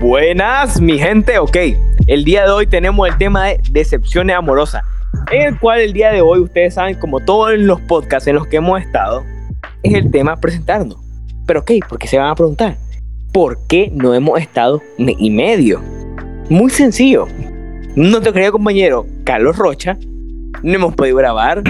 Buenas, mi gente, ok. El día de hoy tenemos el tema de decepciones amorosas, en el cual el día de hoy, ustedes saben, como todos los podcasts en los que hemos estado, es el tema presentarnos. Pero ok, porque se van a preguntar, ¿por qué no hemos estado y medio? Muy sencillo. Nuestro querido compañero Carlos Rocha no hemos podido grabar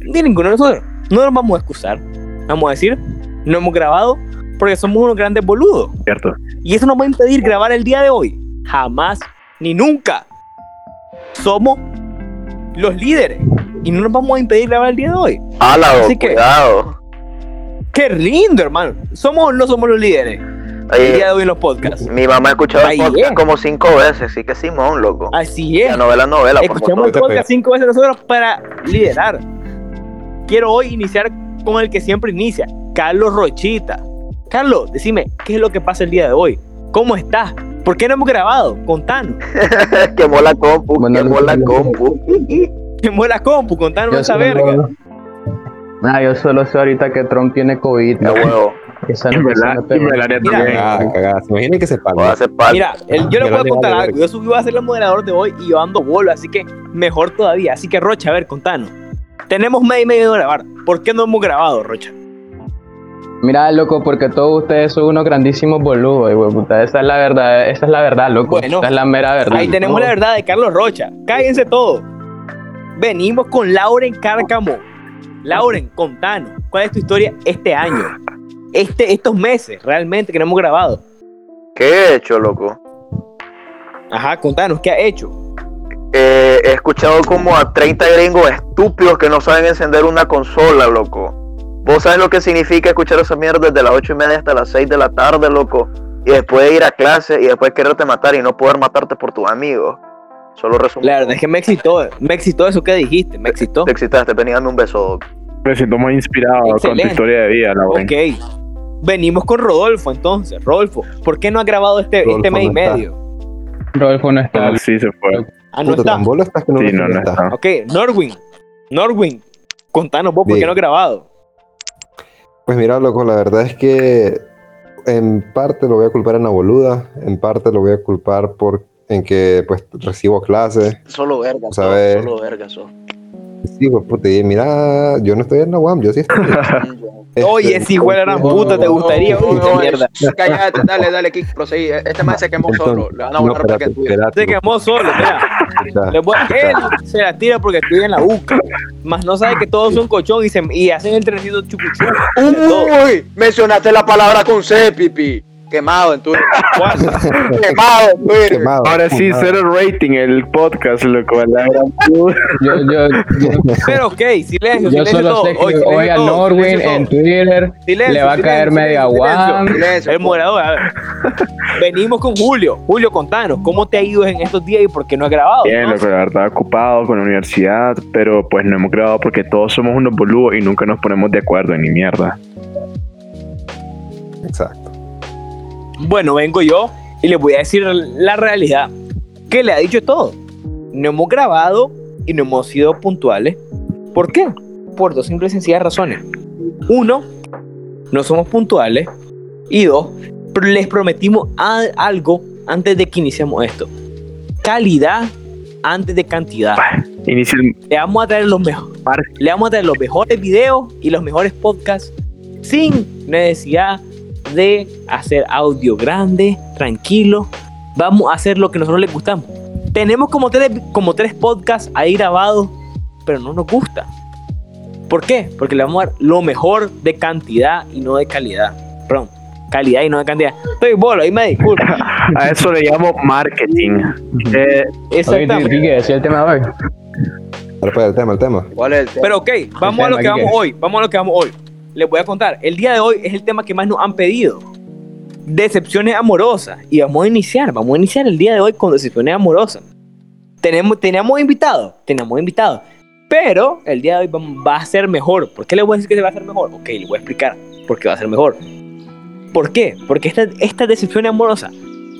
ni ninguno de nosotros. No nos vamos a excusar. Vamos a decir, no hemos grabado porque somos unos grandes boludos. Cierto. Y eso nos va a impedir grabar el día de hoy. Jamás ni nunca. Somos los líderes. Y no nos vamos a impedir grabar el día de hoy. Álalo, Así que- cuidado. ¡Qué lindo, hermano! ¿Somos o no somos los líderes? El día de hoy en los podcasts. mi mamá ha escuchado Ahí el podcast es. como cinco veces, así que Simón, loco. Así es. La novela, novela, por Escuchamos el podcast cinco veces nosotros para liderar. Quiero hoy iniciar con el que siempre inicia, Carlos Rochita. Carlos, decime, ¿qué es lo que pasa el día de hoy? ¿Cómo estás? ¿Por qué no hemos grabado? Contanos. quemó la compu, Bueno, quemó la compu. Quemó la compu, contanos Yo esa verga. Nah, yo solo sé ahorita que Trump tiene COVID. De huevo. Esa no no. ¿Se imaginan que se Voy a paga? Mira, el- yo le Yo puedo le contar vale algo. Yo subí a ser el moderador de hoy y yo ando bolo, así que mejor todavía. Así que, Rocha, a ver, contanos. Tenemos medio y medio de grabar. ¿Por qué no hemos grabado, Rocha? Mira, loco, porque todos ustedes son unos grandísimos boludos, güey, puta. Esa es la verdad, esa es la verdad, loco. Bueno, esa es la mera verdad. Ahí tenemos la verdad de Carlos Rocha. Cállense todos. Venimos con Lauren Cárcamo. Lauren, contanos, ¿cuál es tu historia este año? Este, estos meses, realmente, que no hemos grabado. ¿Qué he hecho, loco? Ajá, contanos, ¿qué ha hecho? Eh, he escuchado como a 30 gringos estúpidos que no saben encender una consola, loco. ¿Vos sabes lo que significa escuchar esa mierda desde las 8 y media hasta las 6 de la tarde, loco? Y después ir a clase y después quererte matar y no poder matarte por tus amigos. Solo resumo. La verdad es que me excitó, me excitó eso que dijiste, me excitó. Te excitaste, vení, dame un beso. Me siento muy inspirado con tu historia de vida, Lauren. Ok. Venimos con Rodolfo entonces. Rodolfo, ¿por qué no ha grabado este, este mes y no está. medio? Rodolfo no está. Ah, sí, se fue. Ah, no está. tan bolo estás que no Sí, no, no está. Ok, Norwin. Norwin, contanos vos, ¿por qué no has grabado? Pues mira, loco, la verdad es que en parte lo voy a culpar en la boluda, en parte lo voy a culpar por en que pues recibo clases. Solo verga, ¿Sabes? solo verga, so. Sí, pues puta, y mira, yo no estoy en la UAM, yo sí estoy. Este, Oye, si fuera la puta, ¿te gustaría? no, Uy, qué no, mierda. Cállate, dale, dale, Kik, proseguí. Este man se quemó solo. Le van a porque Se quemó solo, mira. Él se la tira porque estudia en la UCA. Más no sabe que todos son cochón y, se, y hacen el trenecito chucuchú. Uy, mencionaste la palabra con C, pipi. Quemado en Twitter. Quemado en Twitter. Quemado, Ahora sí, quemado. cero rating el podcast, loco. La. Yo, yo, yo, Pero ok, silencio, yo silencio solo todo. sé que silencio hoy a Norwin en. Twitter Silencio, le va a caer media. Silencio. El a ver. Venimos con Julio. Julio, contanos, ¿cómo te ha ido en estos días y por qué no has grabado? Bien, no? loco, la verdad, ocupado con la universidad, pero pues no hemos grabado porque todos somos unos boludos y nunca nos ponemos de acuerdo en ni mierda. Exacto. Bueno, vengo yo y les voy a decir la realidad. Que le ha dicho todo. No hemos grabado y no hemos sido puntuales. ¿Por qué? Por dos simples y sencillas razones. Uno, no somos puntuales. Y dos, les prometimos algo antes de que iniciemos esto. Calidad antes de cantidad. Inicio el Le vamos a traer los mejores. Le vamos a traer los mejores videos y los mejores podcasts sin necesidad de hacer audio grande, tranquilo. Vamos a hacer lo que nosotros les gustamos. Tenemos como tres, como tres podcasts ahí grabados, pero no nos gusta. ¿Por qué? Porque le vamos a dar lo mejor de cantidad y no de calidad. Perdón, calidad y no de cantidad. Estoy bolo, ahí me disculpa. A eso le llamo marketing. Eh, Exactamente. ¿qué decía el tema de hoy? Pues el tema, el tema. ¿Cuál es el tema? Pero ok, vamos a lo que Quique. vamos hoy. Vamos a lo que vamos hoy. Les voy a contar. El día de hoy es el tema que más nos han pedido. Decepciones amorosas. Y vamos a iniciar. Vamos a iniciar el día de hoy con decepciones amorosas. Tenemos, teníamos invitados. Tenemos invitados. Pero el día de hoy va, a ser mejor. ¿Por qué les voy a decir que se va a hacer mejor? Ok, les voy a explicar por qué va a ser mejor. ¿Por qué? Porque estas estas decepciones amorosas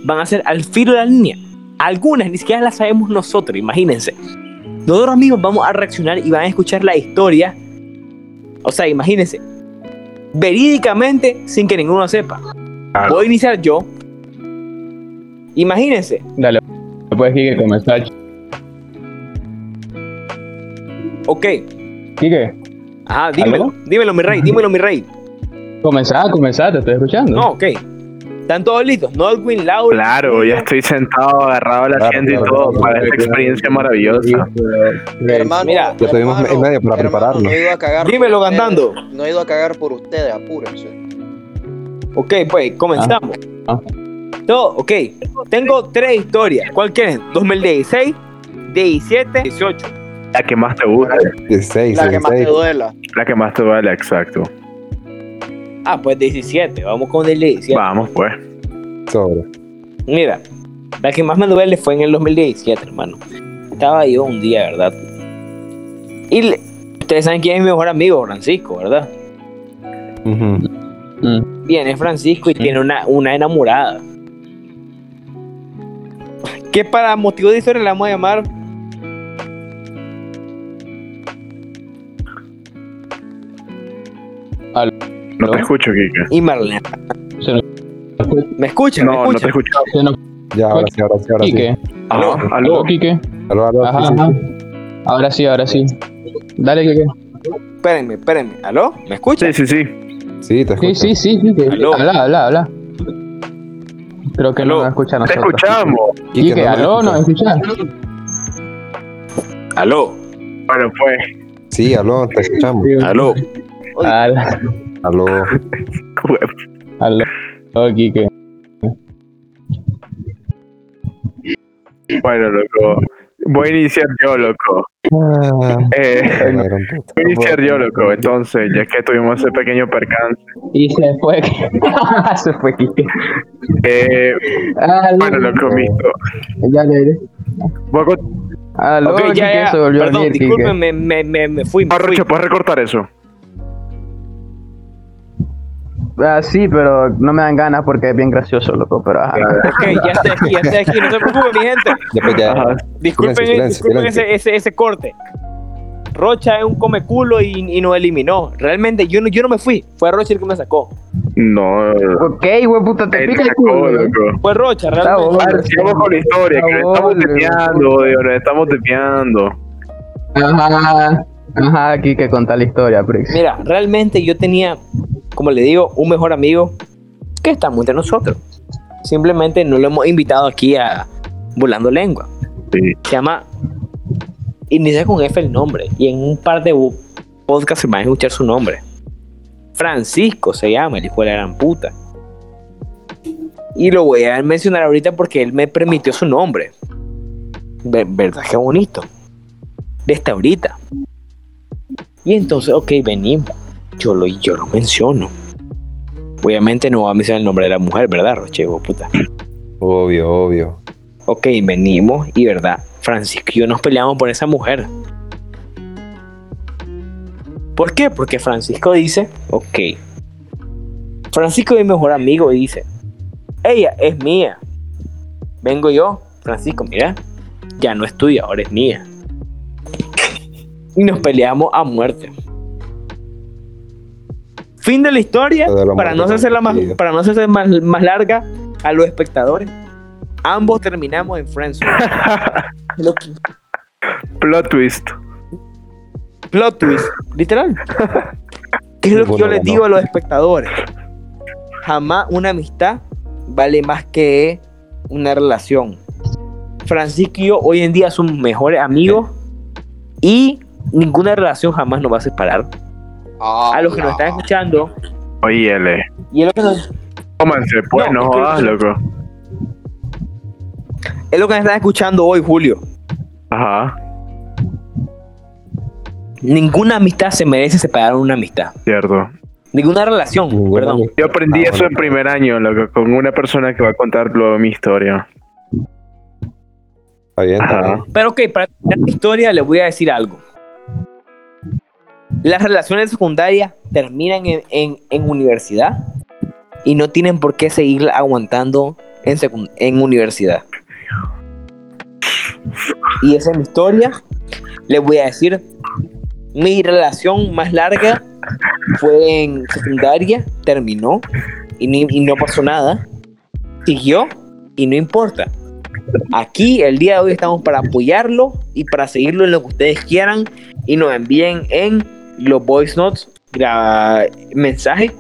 van a ser al filo de la línea. Algunas ni siquiera las sabemos nosotros, imagínense. Nosotros mismos vamos a reaccionar y van a escuchar la historia. O sea, imagínense. Verídicamente sin que ninguno sepa. Claro. Voy a iniciar yo. Imagínense, Dale, pues Quique, comenzar. ok. Quique, Ajá, dímelo, ¿Aló? dímelo, mi rey, dímelo, mi rey. comenzá, comenzá, te estoy escuchando. No, ok. ¿Están todos listos? Nodwin, Laura. Claro, ya estoy sentado, agarrado al Claro, asiento y claro, todo claro, para claro, esta experiencia maravillosa. Hermano, Mira, ya tuvimos hermano, medio para prepararlo. No he ido a cagar por Dímelo, ustedes. cantando. No he ido a cagar por ustedes, apúrense. Ok, pues, comenzamos. Ah. Todo, ok. Tengo tres historias. ¿Cuál quieren? 2016, 17, 18. La que más te gusta, 16, La que más te 16. duela. la que más te vale, exacto. Ah, pues 17. Vamos con el 17. Vamos, pues. Sobre. Mira, la que más me duele fue en el 2017, hermano. Estaba yo un día, ¿verdad? Y le- ustedes saben quién es mi mejor amigo, Francisco, ¿verdad? Ujú. Mm. Viene Francisco y tiene una, una enamorada. Que para motivo de historia le vamos a llamar No te escucho, Kike. y Marlene. Nos- ¿Me escuchan? ¿Me No, no te escuchan? escucho. nos Ya, ahora sí, ahora sí, ahora sí. Quique. Aló, Aló, aló. Quique. Aló, aló, Ajá, sí, sí, ajá. sí. Ahora sí, ahora sí. Dale, Quique. Espérenme, espérenme. ¿Aló? ¿Me escuchan? Sí, sí, sí. Sí, te Sí, escucho. sí, sí, Quique. Aló. Habla, habla, habla. Creo que Aló. no me escucha a Te nosotros. escuchamos. Quique, Quique, no me aló, ¿nos escuchas. escuchas? ¿Aló? Bueno, pues. Sí, aló, te escuchamos. ¿Aló? Aló, Aló. aló, aló, Quique. Bueno, loco. Voy a iniciar yo, loco. Ah, Eh, voy a iniciar yo, loco. Entonces, ya que tuvimos ese pequeño percance. Y se fue. se fue, Quique. Eh, Aló. bueno, loco, misto. Ya, ya, ya. Voy a Aló, ok, Quique, ya, ya. se volvió a Perdón, disculpen, me, me, me, me fui. Me Ah, fui. Rocha, ¿puedes recortar eso? Ah, sí, pero no me dan ganas porque es bien gracioso, loco, pero ajá. Ok, ya estoy aquí, ya estoy aquí. No se preocupen, mi gente. Pues, ya. Ajá. Disculpen, Silencio, silencio, disculpen silencio. Ese, ese, ese corte. Rocha es un come culo y, y nos eliminó. Realmente yo no, yo no me fui. Fue Rocha el que me sacó. No. Ok, güey, puta, te pica el culo. loco. Fue Rocha, Está realmente. sigamos con la historia, que nos estamos desviando, digo, nos estamos desviando. Ajá, ajá, aquí que contar la historia, Prix. Mira, realmente yo tenía, como le digo, un mejor amigo que estamos entre nosotros. Simplemente no lo hemos invitado aquí a Volando Lengua. Sí. Se llama. Inicia con F el nombre. Y en un par de podcasts se van a escuchar su nombre. Francisco se llama, el hijo de la gran puta. Y lo voy a mencionar ahorita porque él me permitió su nombre. Ver- ¿Verdad? Qué bonito. Desde ahorita. Y entonces, ok, venimos. Yo lo, yo lo menciono. Obviamente no va a mencionar el nombre de la mujer, ¿verdad, Roche? puta? Obvio, obvio. Ok, venimos y verdad, Francisco y yo nos peleamos por esa mujer. ¿Por qué? Porque Francisco dice, ok. Francisco es mi mejor amigo y dice, ella es mía. Vengo yo, Francisco, mira, ya no es tuya, ahora es mía. Y nos peleamos a muerte. Fin de la historia, para no, hacerla más, para no hacerse más, más larga a los espectadores. Ambos terminamos en que- Plot twist. Plot twist, literal. ¿Qué es lo que yo les no. digo a los espectadores? Jamás una amistad vale más que una relación. Francisco y yo hoy en día somos mejores amigos y ninguna relación jamás nos va a separar. A los que nos están escuchando Oye, L. y es lo que nos, Cómanse, pues, No, no, es que- jodas, loco. es lo que nos están escuchando hoy, Julio. Ajá, Ninguna amistad se merece separar una amistad. cierto. Ninguna relación, Ninguna perdón. amistad. Yo aprendí Ah, eso bueno. en primer año, loco, con una persona que va a contar luego mi historia. Está bien, está bien. Pero ok, para la historia les voy a decir algo. Las relaciones secundarias terminan en, universidad y no tienen por qué seguir aguantando en, en universidad. Y esa es mi historia. Les voy a decir, mi relación más larga fue en secundaria, terminó. y, y no pasó nada. Siguió y no importa. Aquí el día de hoy estamos para apoyarlo y para seguirlo en lo que ustedes quieran y nos envíen en los voice notes mensajes.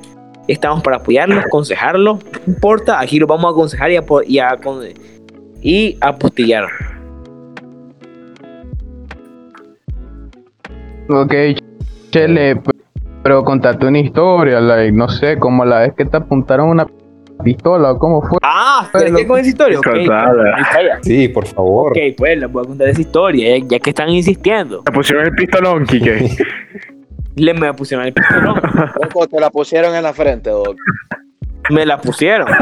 Estamos para apoyarlo, aconsejarlo, no importa. Aquí lo vamos a aconsejar y, apo- y, a, y apostillar. Ok, Chele, pero contate una historia, like, no sé, como la vez que te apuntaron una pistola o cómo fue. Ah, ¿quieres que con esa historia? Ok, Contada. ahí está ya. Sí, por favor. Ok, pues les voy a contar esa historia, ya, ya que están insistiendo. Te pusieron el pistolón, Kike. Le me pusieron el pistolón, Loco, te la pusieron en la frente, Doc. me la pusieron.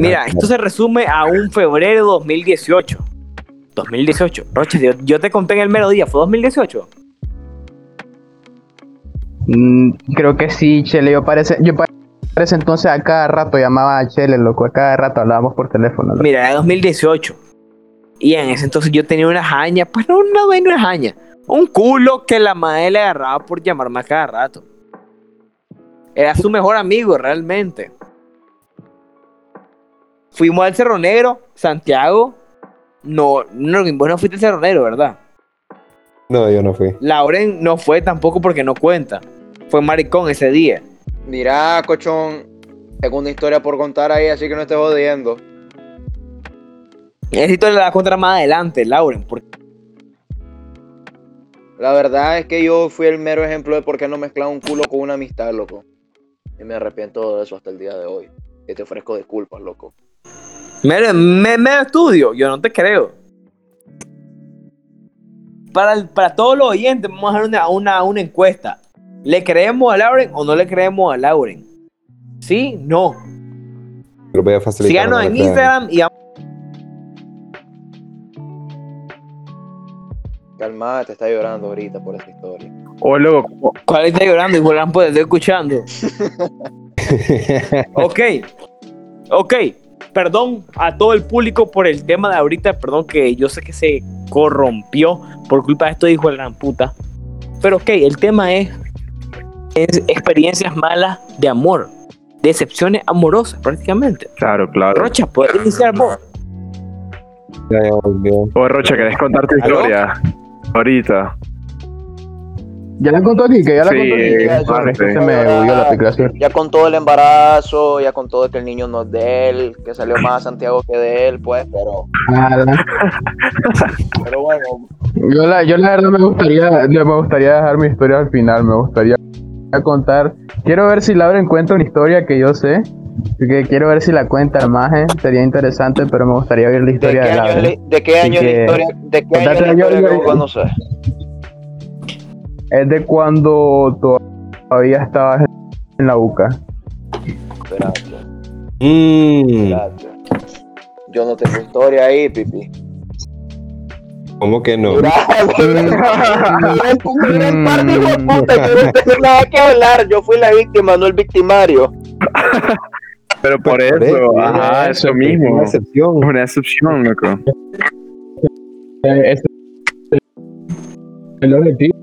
Mira, esto se resume a un febrero de 2018. 2018. Roche, yo, yo te conté en el mero día, ¿fue 2018? Mm, creo que sí, Chele, yo parece, yo pa- parece entonces a cada rato llamaba a Chele, loco, a cada rato hablábamos por teléfono. loco. Mira, era 2018. Y en ese entonces yo tenía una haña, pues no una vaina, una haña. Un culo que la madre le agarraba por llamarme a cada rato. Era su mejor amigo, realmente. Fuimos al Cerro Negro, Santiago. No, no, vos no fuiste al Cerro Negro, ¿verdad? No, yo no fui. Lauren no fue tampoco porque no cuenta. Fue maricón ese día. Mira, cochón, tengo una historia por contar ahí, así que no estés jodiendo. Historia la voy a contar más adelante, Lauren. Porque La verdad es que yo fui el mero ejemplo de por qué no mezclar un culo con una amistad, loco. Y me arrepiento de eso hasta el día de hoy. Y te ofrezco disculpas, loco. me, me, me estudio, yo no te creo. Para, el- para todos los oyentes, vamos a hacer una, una, una encuesta. ¿Le creemos a Lauren o no le creemos a Lauren? ¿Sí? No. Lo voy a facilitar. Síganos en. Instagram y vamos- Calmada, te está llorando ahorita por esta historia. Oh, loco. ¿Cuál está llorando? Igual han podido estoy escuchando. Ok. Ok. Perdón a todo el público por el tema de ahorita. Perdón que yo sé que se corrompió por culpa de esto hijo de la gran puta. Pero ok, el tema es, es experiencias malas de amor. Decepciones amorosas prácticamente. Claro, claro. Rocha, ¿puedes iniciar vos? Ya, ya volvió. Oh, Rocha, ¿querés contar tu ¿Aló? historia? Ahorita. Ya la contó aquí, que ya la Sí, contó aquí. se me huyó la. Ya con todo el embarazo, ya con todo que el niño no es de él, que salió más a Santiago que de él, pues, pero, Nada. pero bueno, Yo la, yo la verdad me gustaría, me gustaría dejar mi historia al final, me gustaría contar. Quiero ver si Laura cuenta una historia que yo sé. Que quiero ver si la cuenta el maje, sería interesante, pero me gustaría oír la ¿de qué historia de, año, la- de qué año es la que- historia? ¿De qué año es la yo- historia que yo- vos conoces? Es de cuando todavía estabas en la UCA. Espérate, Mm, espérate. Yo no tengo historia ahí, pipi. ¿Cómo que no? Mira, mira el mira el par de puta, yo no tengo nada que hablar. Yo fui la víctima, no el victimario. Pero por Por eso, eso, ajá, eso, eso mismo. Una excepción. una excepción, loco. Eh, este- el objetivo.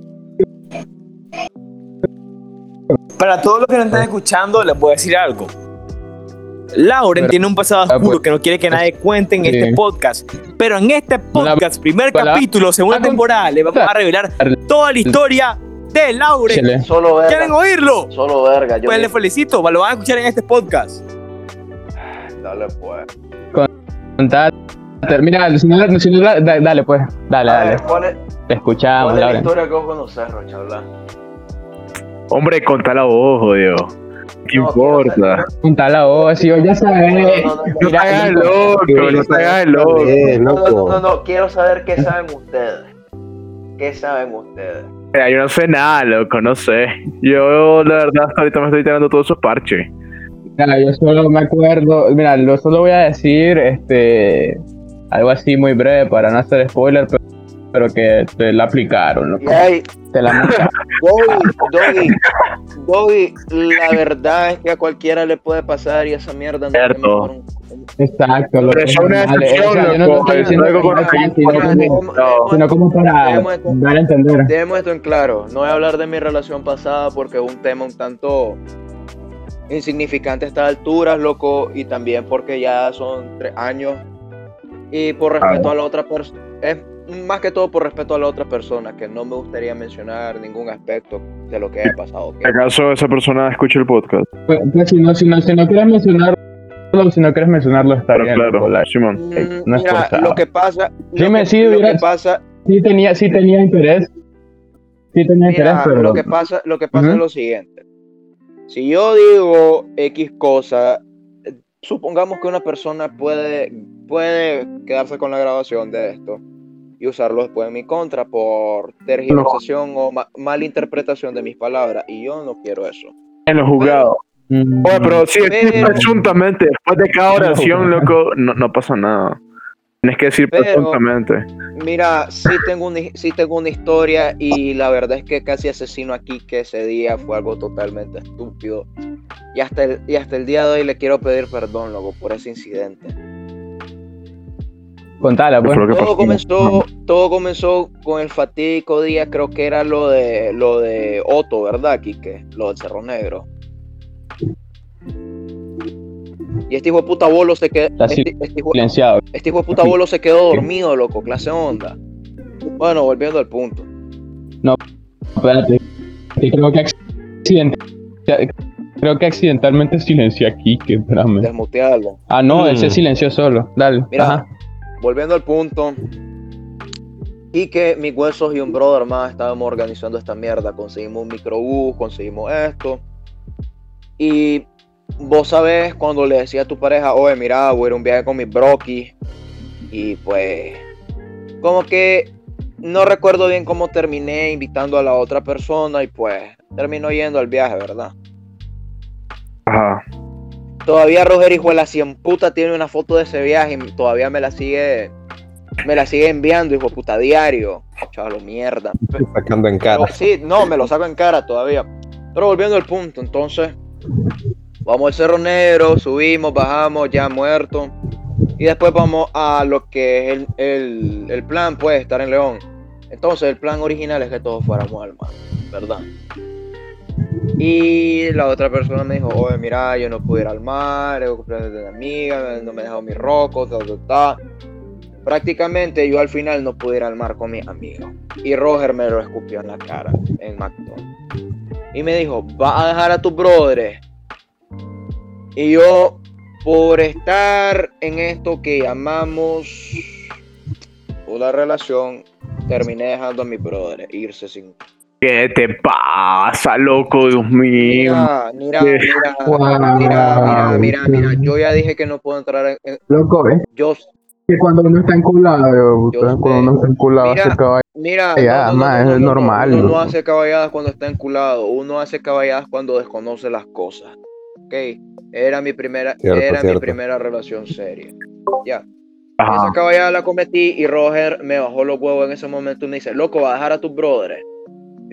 Para todos los que nos están escuchando, les voy a decir algo. Lauren Pero- tiene un pasado Ah, oscuro pues, que no quiere que nadie cuente en sí. este podcast. Pero en este podcast, primer capítulo, segunda Ah, temporada, le vamos a revelar toda la historia de Lauren. Solo ¿Quieren oírlo? Solo verga. Yo Pues les felicito, lo van a escuchar en este podcast. Dale, pues. Contate. Mira, si no, si no, da- dale pues, dale, A dale. ver, ¿cuál es, Te escuchamos, cuál es la historia que vos conocés, Rocha? Habla. Hombre, contala vos, jodido. ¿Qué No, importa? Contala vos, si yo ya sabes. No, no, no, No te hagas loco, no te hagas loco. No, no, no, loco. no, no, quiero saber qué saben ustedes. ¿Qué saben ustedes? Mira, yo no sé nada, loco, no sé. Yo, la verdad, hasta ahorita me estoy tirando todos esos parches. Mira, yo solo me acuerdo, mira, lo solo voy a decir, este, algo así muy breve para no hacer spoiler, pero, pero que te la aplicaron, loco. Te la. Doggy, Doggy, Doggy, la verdad es que a cualquiera le puede pasar y esa mierda no un- Exacto, loco. Pero es una excepción, yo no estoy es diciendo algo que con no lo sino como- Dejemos- sino como para dar a entender. Dejemos esto en claro, no voy a hablar de mi relación pasada porque es un tema un tanto insignificante a estas alturas, loco, y también porque ya son tres años y por respeto a la otra persona, es más que todo por respeto a la otra persona, que no me gustaría mencionar ningún aspecto de lo que haya pasado. ¿Acaso esa persona escucha el podcast? Pues, pues, si, no, si, no, si no quieres mencionarlo, si no quieres mencionarlo, está Pero bien. claro, Simón. Mm, no es Mira, lo que pasa, Sí, lo me- que- sí lo que hubiera- pasa, Sí tenía, sí tenía interés. Sí tenía interés, Mira, pero... lo que pasa, lo que pasa Ujú. es lo siguiente. Si yo digo X cosa, supongamos que una persona puede, puede quedarse con la grabación de esto y usarlo después en mi contra por tergiversación o ma- malinterpretación de mis palabras. Y yo no quiero eso. En los juzgados. Mm, Oye, pero sí, Pero- presuntamente, después de cada oración, loco, no, no pasa nada. Tienes que decir Pero- presuntamente. Mira, sí tengo, una, sí tengo una historia y la verdad es que casi asesino aquí que ese día fue algo totalmente estúpido. Y hasta el, y hasta el día de hoy le quiero pedir perdón, loco, por ese incidente. Contala, ¿Qué pues. fue lo que Todo pasó? comenzó, todo comenzó con el fatídico día, creo que era lo de lo de Otto, ¿verdad, Quique? Lo del Cerro Negro. Y este hijo de puta bolo se quedó. Está Este, este hijo, Silenciado. este hijo de puta bolo se quedó dormido, loco, clase onda. Bueno, volviendo al punto. Espérate. Sí, creo que Creo que accidentalmente silencié aquí, que espérame. Desmutearlo. Ah, no, él se Mm. silenció solo. Dale. Mira, Ajá. volviendo al punto. Y que mis huesos y un brother más estábamos organizando esta mierda. Conseguimos un microbús, conseguimos esto. Y vos sabés cuando le decía a tu pareja, oye, mira, voy a ir a un viaje con mis broquis. Y pues, como que no recuerdo bien cómo terminé invitando a la otra persona. Y pues, terminó yendo al viaje, ¿verdad? Ajá. Todavía Roger hijo de la cien puta tiene una foto de ese viaje y todavía me la sigue me la sigue enviando, hijo de puta, diario. Chaval, mierda. Sacando en cara. Sí, no, me lo saco en cara todavía. Pero volviendo al punto, entonces, vamos al Cerro Negro, subimos, bajamos, ya muerto. Y después vamos a lo que es el, el, el plan, pues, estar en León. Entonces, el plan original es que todos fuéramos al mar, ¿verdad? Y la otra persona me dijo, oye, mira, yo no pude ir al mar, el cumpleaños de una amiga, no me dejó mi roco, ta, ta, ta. Prácticamente yo al final no pude ir al mar con mis amigos. Y Roger me lo escupió en la cara en McDonald's. Y me dijo, ¿vas a dejar a tus brothers? Y yo, por estar en esto que llamamos una relación, terminé dejando a mis brothers irse sin ¿Qué te pasa, loco? Dios mío. Mira, mira, mira, Wow. mira, mira, mira, mira, yo ya dije que no puedo entrar en, Loco, es yo, que cuando uno está enculado, Yo puta, sé. cuando uno está enculado, Mira, hace caballo. mira, Ya, ma, es normal, uno no loco. hace caballadas cuando está enculado, uno hace caballadas cuando desconoce las cosas, ok, era mi primera, Cierto, era mi primera relación seria, ya, Ajá. esa caballada la cometí y Roger me bajó los huevos en ese momento y me dice, loco, va a dejar a tus brothers,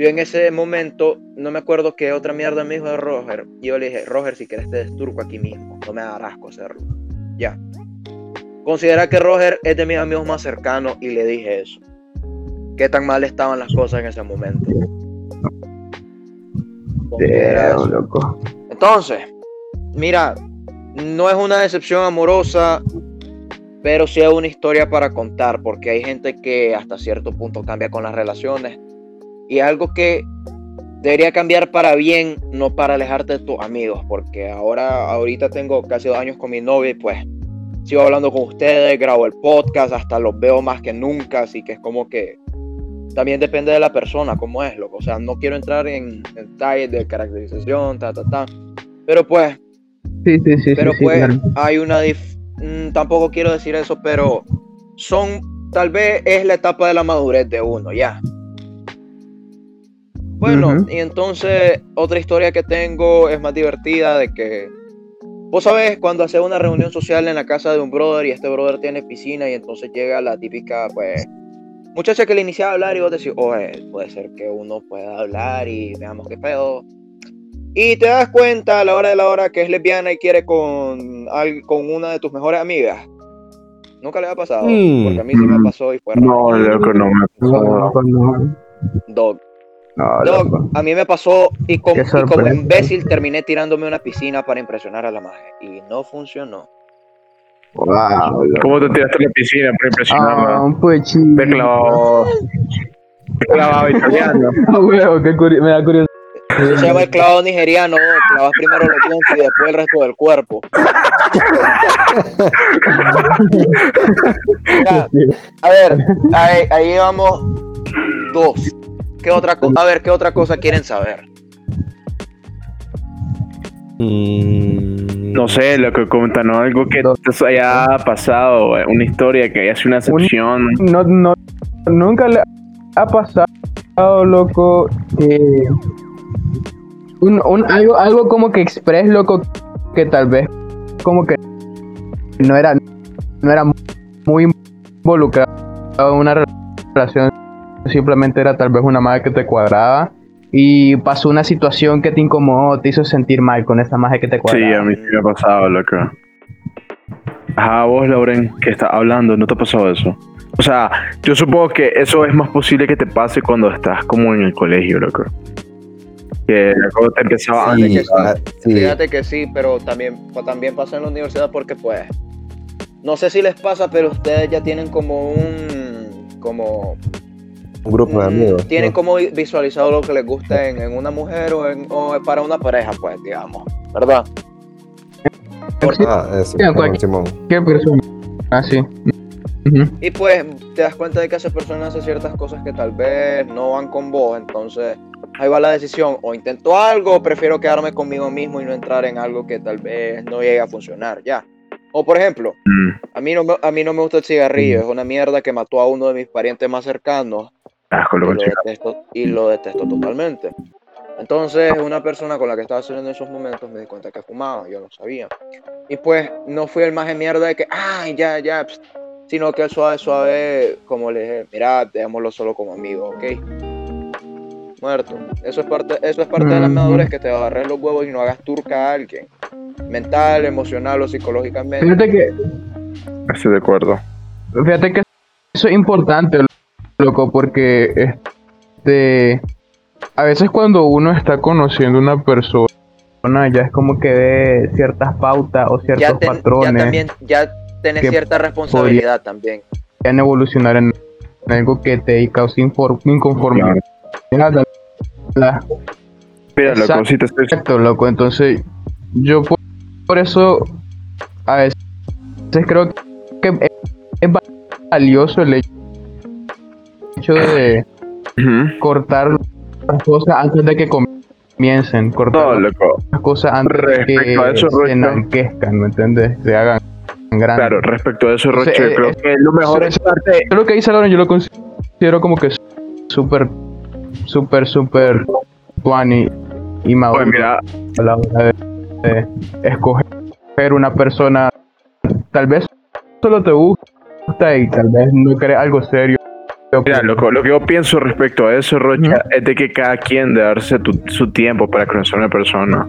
yo en ese momento, no me acuerdo qué otra mierda me dijo de Roger. Y yo le dije, Roger, si quieres te desturco aquí mismo. No me darás asco hacerlo. Ya. Considera que Roger es de mis amigos más cercanos y le dije eso. Qué tan mal estaban las cosas en ese momento. Loco. Entonces, mira, no es una decepción amorosa, pero sí es una historia para contar, porque hay gente que hasta cierto punto cambia con las relaciones. Y algo que debería cambiar para bien, no para alejarte de tus amigos, porque ahora, ahorita tengo casi dos años con mi novia y pues sigo hablando con ustedes, grabo el podcast, hasta los veo más que nunca, así que es como que también depende de la persona, cómo es, loco. O sea, no quiero entrar en detalles de caracterización, ta, ta, ta. Pero pues, Sí, sí, sí. pero sí, pues claro. hay una dif- mm, tampoco quiero decir eso, pero son tal vez es la etapa de la madurez de uno, ya. Bueno, y entonces otra historia que tengo es más divertida de que vos sabés cuando haces una reunión social en la casa de un brother y este brother tiene piscina y entonces llega la típica pues muchacha que le iniciaba a hablar y vos decís, oye, puede ser que uno pueda hablar y veamos qué pedo. Y te das cuenta a la hora de la hora que es lesbiana y quiere con, con una de tus mejores amigas. Nunca le ha pasado, Mm. porque a mí sí me pasó y fue raro. No, loco, no me pasó. no. Dog. No, Dog, loco. a mí me pasó y como, y como imbécil terminé tirándome a una piscina para impresionar a la magia y no funcionó. Wow. ¿Cómo te tiraste a la piscina para Ah, impresionarla? un clavado. De clavado italiano. Ah, huevo, me da curiosidad. Eso se llama el clavado nigeriano, ¿no? clavas primero los dientes y después el resto del cuerpo. Mira, a ver, ahí, ahí llevamos dos. ¿Qué otra co- a ver, ¿qué otra cosa quieren saber? Mm, No sé, lo que comentan, algo que te haya pasado, eh, una historia que haya sido una excepción. No, no, nunca le ha pasado, loco, que un, un- algo, algo como que express, loco, que tal vez como que no era, no era muy involucrado en una relación, simplemente era tal vez una madre que te cuadraba y pasó una situación que te incomodó, te hizo sentir mal con esa madre que te Sí, cuadraba. a mí sí me ha pasado, loco. Ajá, vos, Lauren, que estás hablando, ¿no te ha pasado eso? O sea, yo supongo que eso es más posible que te pase cuando estás como en el colegio, loco. Que empezaba. Sí, ah, sí. Fíjate que sí, pero también, también pasa en la universidad porque pues, no sé si les pasa, pero ustedes ya tienen como un, como, un grupo de amigos. tienen ¿no? como vi- visualizado lo que les gusta en, en una mujer o, en, o para una pareja, pues, digamos, ¿verdad? Porque- Ah, eso. ¿Qué persona? Ah, sí. Y pues te das cuenta de que esa persona hace ciertas cosas que tal vez no van con vos, entonces ahí va la decisión, o intento algo, o prefiero quedarme conmigo mismo y no entrar en algo que tal vez no llegue a funcionar, ya. O por ejemplo, Mm, a mí no me, a mí no me gusta el cigarrillo, es una mierda que mató a uno de mis parientes más cercanos asco, y lo detesto, y lo detesto totalmente. Entonces, una persona con la que estaba saliendo en esos momentos me di cuenta que fumaba, yo no sabía. Y pues no fui el más de mierda de que, ay, ya, ya, pst", sino que el suave, suave, como le dije, mira, dejémoslo solo como amigo, ¿ok? Muerto. Eso es parte, eso es parte de la madurez que te agarres los huevos y no hagas turca a alguien. Mental, emocional o psicológicamente. Fíjate que Estoy de acuerdo. Fíjate que eso es importante, loco, porque este a veces cuando uno está conociendo una persona ya es como que ve ciertas pautas o ciertos ya, ten- ya patrones también, ya tenés cierta responsabilidad también. que van a evolucionar en algo que te causa infor- inconformidad. La- la- Mira, loco, Exacto. si te estoy... Exacto, loco. Entonces, yo por, por eso a veces creo que es, es valioso el hecho de cortar las cosas antes de que comiencen, cortar No, loco. las cosas antes de que Respecto a eso, se Rocha. enanquezcan, ¿me entiendes? Se hagan grandes. Claro, respecto a eso, Roche, eh, creo eh, que lo mejor es parte... Lo que dice Lauren yo lo considero como que súper, súper, súper tuani y maduro Oye, mira, a la hora de, de escoger una persona. Tal vez solo te gusta y tal vez no querés algo serio. Mira, loco, lo que yo pienso respecto a eso, Rocha, es de que cada quien debe darse tu- su tiempo para conocer a una persona.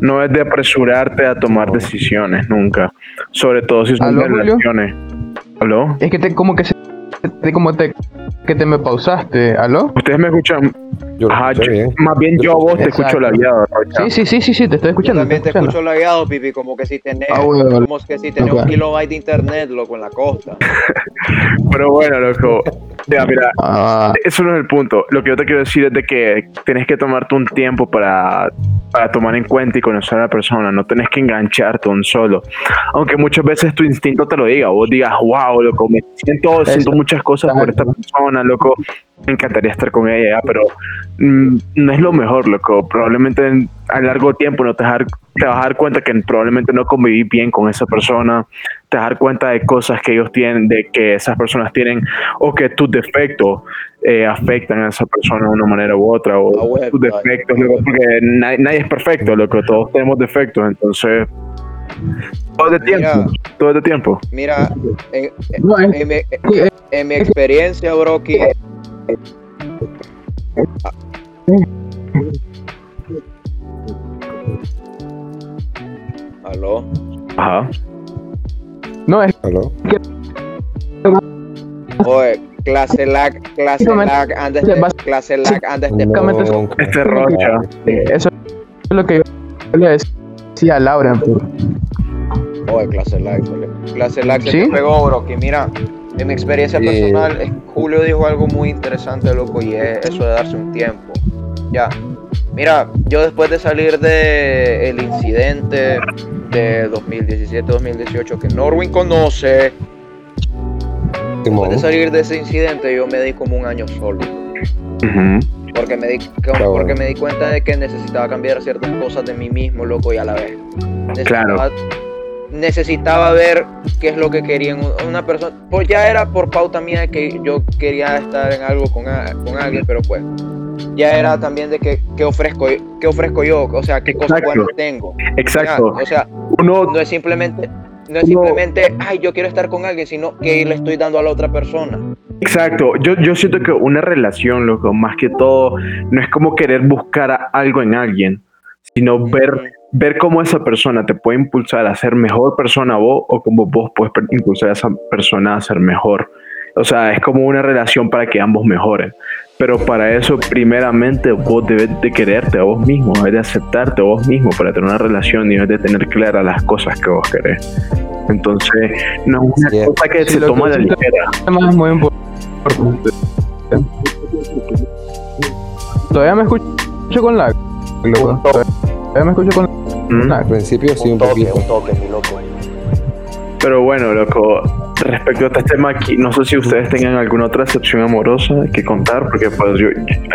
No es de apresurarte a tomar decisiones, nunca. Sobre todo si son ¿Aló, Julio? relaciones. ¿Aló? Es que te como que se, te, como te que te me pausaste, ¿aló? ¿Ustedes me escuchan? Yo lo Ajá, escuché yo- bien. más bien yo a vos te escucho la vida, Rocha. Sí, sí, sí, sí, sí, te estoy Yo escuchando. también te estoy escucho lagueado, Pipi, como que si tenés, Ah, bueno, como que si tenés un ok. kilobyte de internet, loco, en la costa. Pero bueno, loco. Mira, Ah, eso no es el punto. Lo que yo te quiero decir es de que tienes que tomarte un tiempo para, para tomar en cuenta y conocer a la persona. No tenés que engancharte un solo. Aunque muchas veces tu instinto te lo diga. Vos digas, wow, loco, me siento, siento Exacto. Muchas cosas por esta persona, loco. Me encantaría estar con ella, pero mm, no es lo mejor, loco. Probablemente en- a largo tiempo no te, vas a dar- te vas a dar cuenta que probablemente no conviví bien con esa persona. Te vas a dar cuenta de cosas que ellos tienen, de que esas personas tienen, o que tus defectos eh, afectan a esa persona de una manera u otra, o Ah, tus defectos, loco, porque nadie, nadie es perfecto, loco. Todos tenemos defectos, entonces. Todo es de Mira. tiempo, todo es de tiempo. Mira, en- en- en- que en mi experiencia, Brocky. Aló. Ajá. No, es ¿Aló? Oye, clase lag, clase lag, anda este, clase lag, anda este. Básicamente No, Este Rocha. eso es lo que yo le decía a Laura. pues. Oye, clase lag, vale. clase lag se ¿Sí? te pegó, Brocky. Mira, en mi experiencia Sí. personal, eh, Julio dijo algo muy interesante, loco, y es eso de darse un tiempo. Ya. Mira, yo después de salir de el incidente de 2017-2018 que Norwin conoce, después de salir de ese incidente yo me di como un año solo. Ujú. Porque me, di, Claro. porque me di cuenta de que necesitaba cambiar ciertas cosas de mí mismo, loco, y a la vez. Necesitaba, necesitaba ver qué es lo que quería una persona. Pues ya era por pauta mía de que yo quería estar en algo con, a- con alguien, pero pues ya era también de que qué ofrezco, qué ofrezco yo, o sea, qué cosas buenas tengo. Exacto. Ya, o sea, Uno, no es simplemente, no es simplemente, ay, yo quiero estar con alguien, sino que le estoy dando a la otra persona. exacto. Yo, yo siento que una relación, loco, más que todo, no es como querer buscar a- algo en alguien, sino ver, ver cómo esa persona te puede impulsar a ser mejor persona vos o cómo vos puedes impulsar a esa persona a ser mejor. O sea, es como una relación para que ambos mejoren. Pero para eso, primeramente, vos debes de quererte a vos mismo, debes de aceptarte a vos mismo para tener una relación y debes de tener claras las cosas que vos querés. Entonces, no es una Sí, cosa que sí, se toma que a la siento- ligera. Es muy importante. Todavía me escucho con lag. Todavía me escucho con Mm. lag. Al principio sí, un toque, poquito. un toque, mi loco. Pero bueno, loco, respecto a este tema aquí, no sé si ustedes tengan alguna otra excepción amorosa que contar, porque pues yo,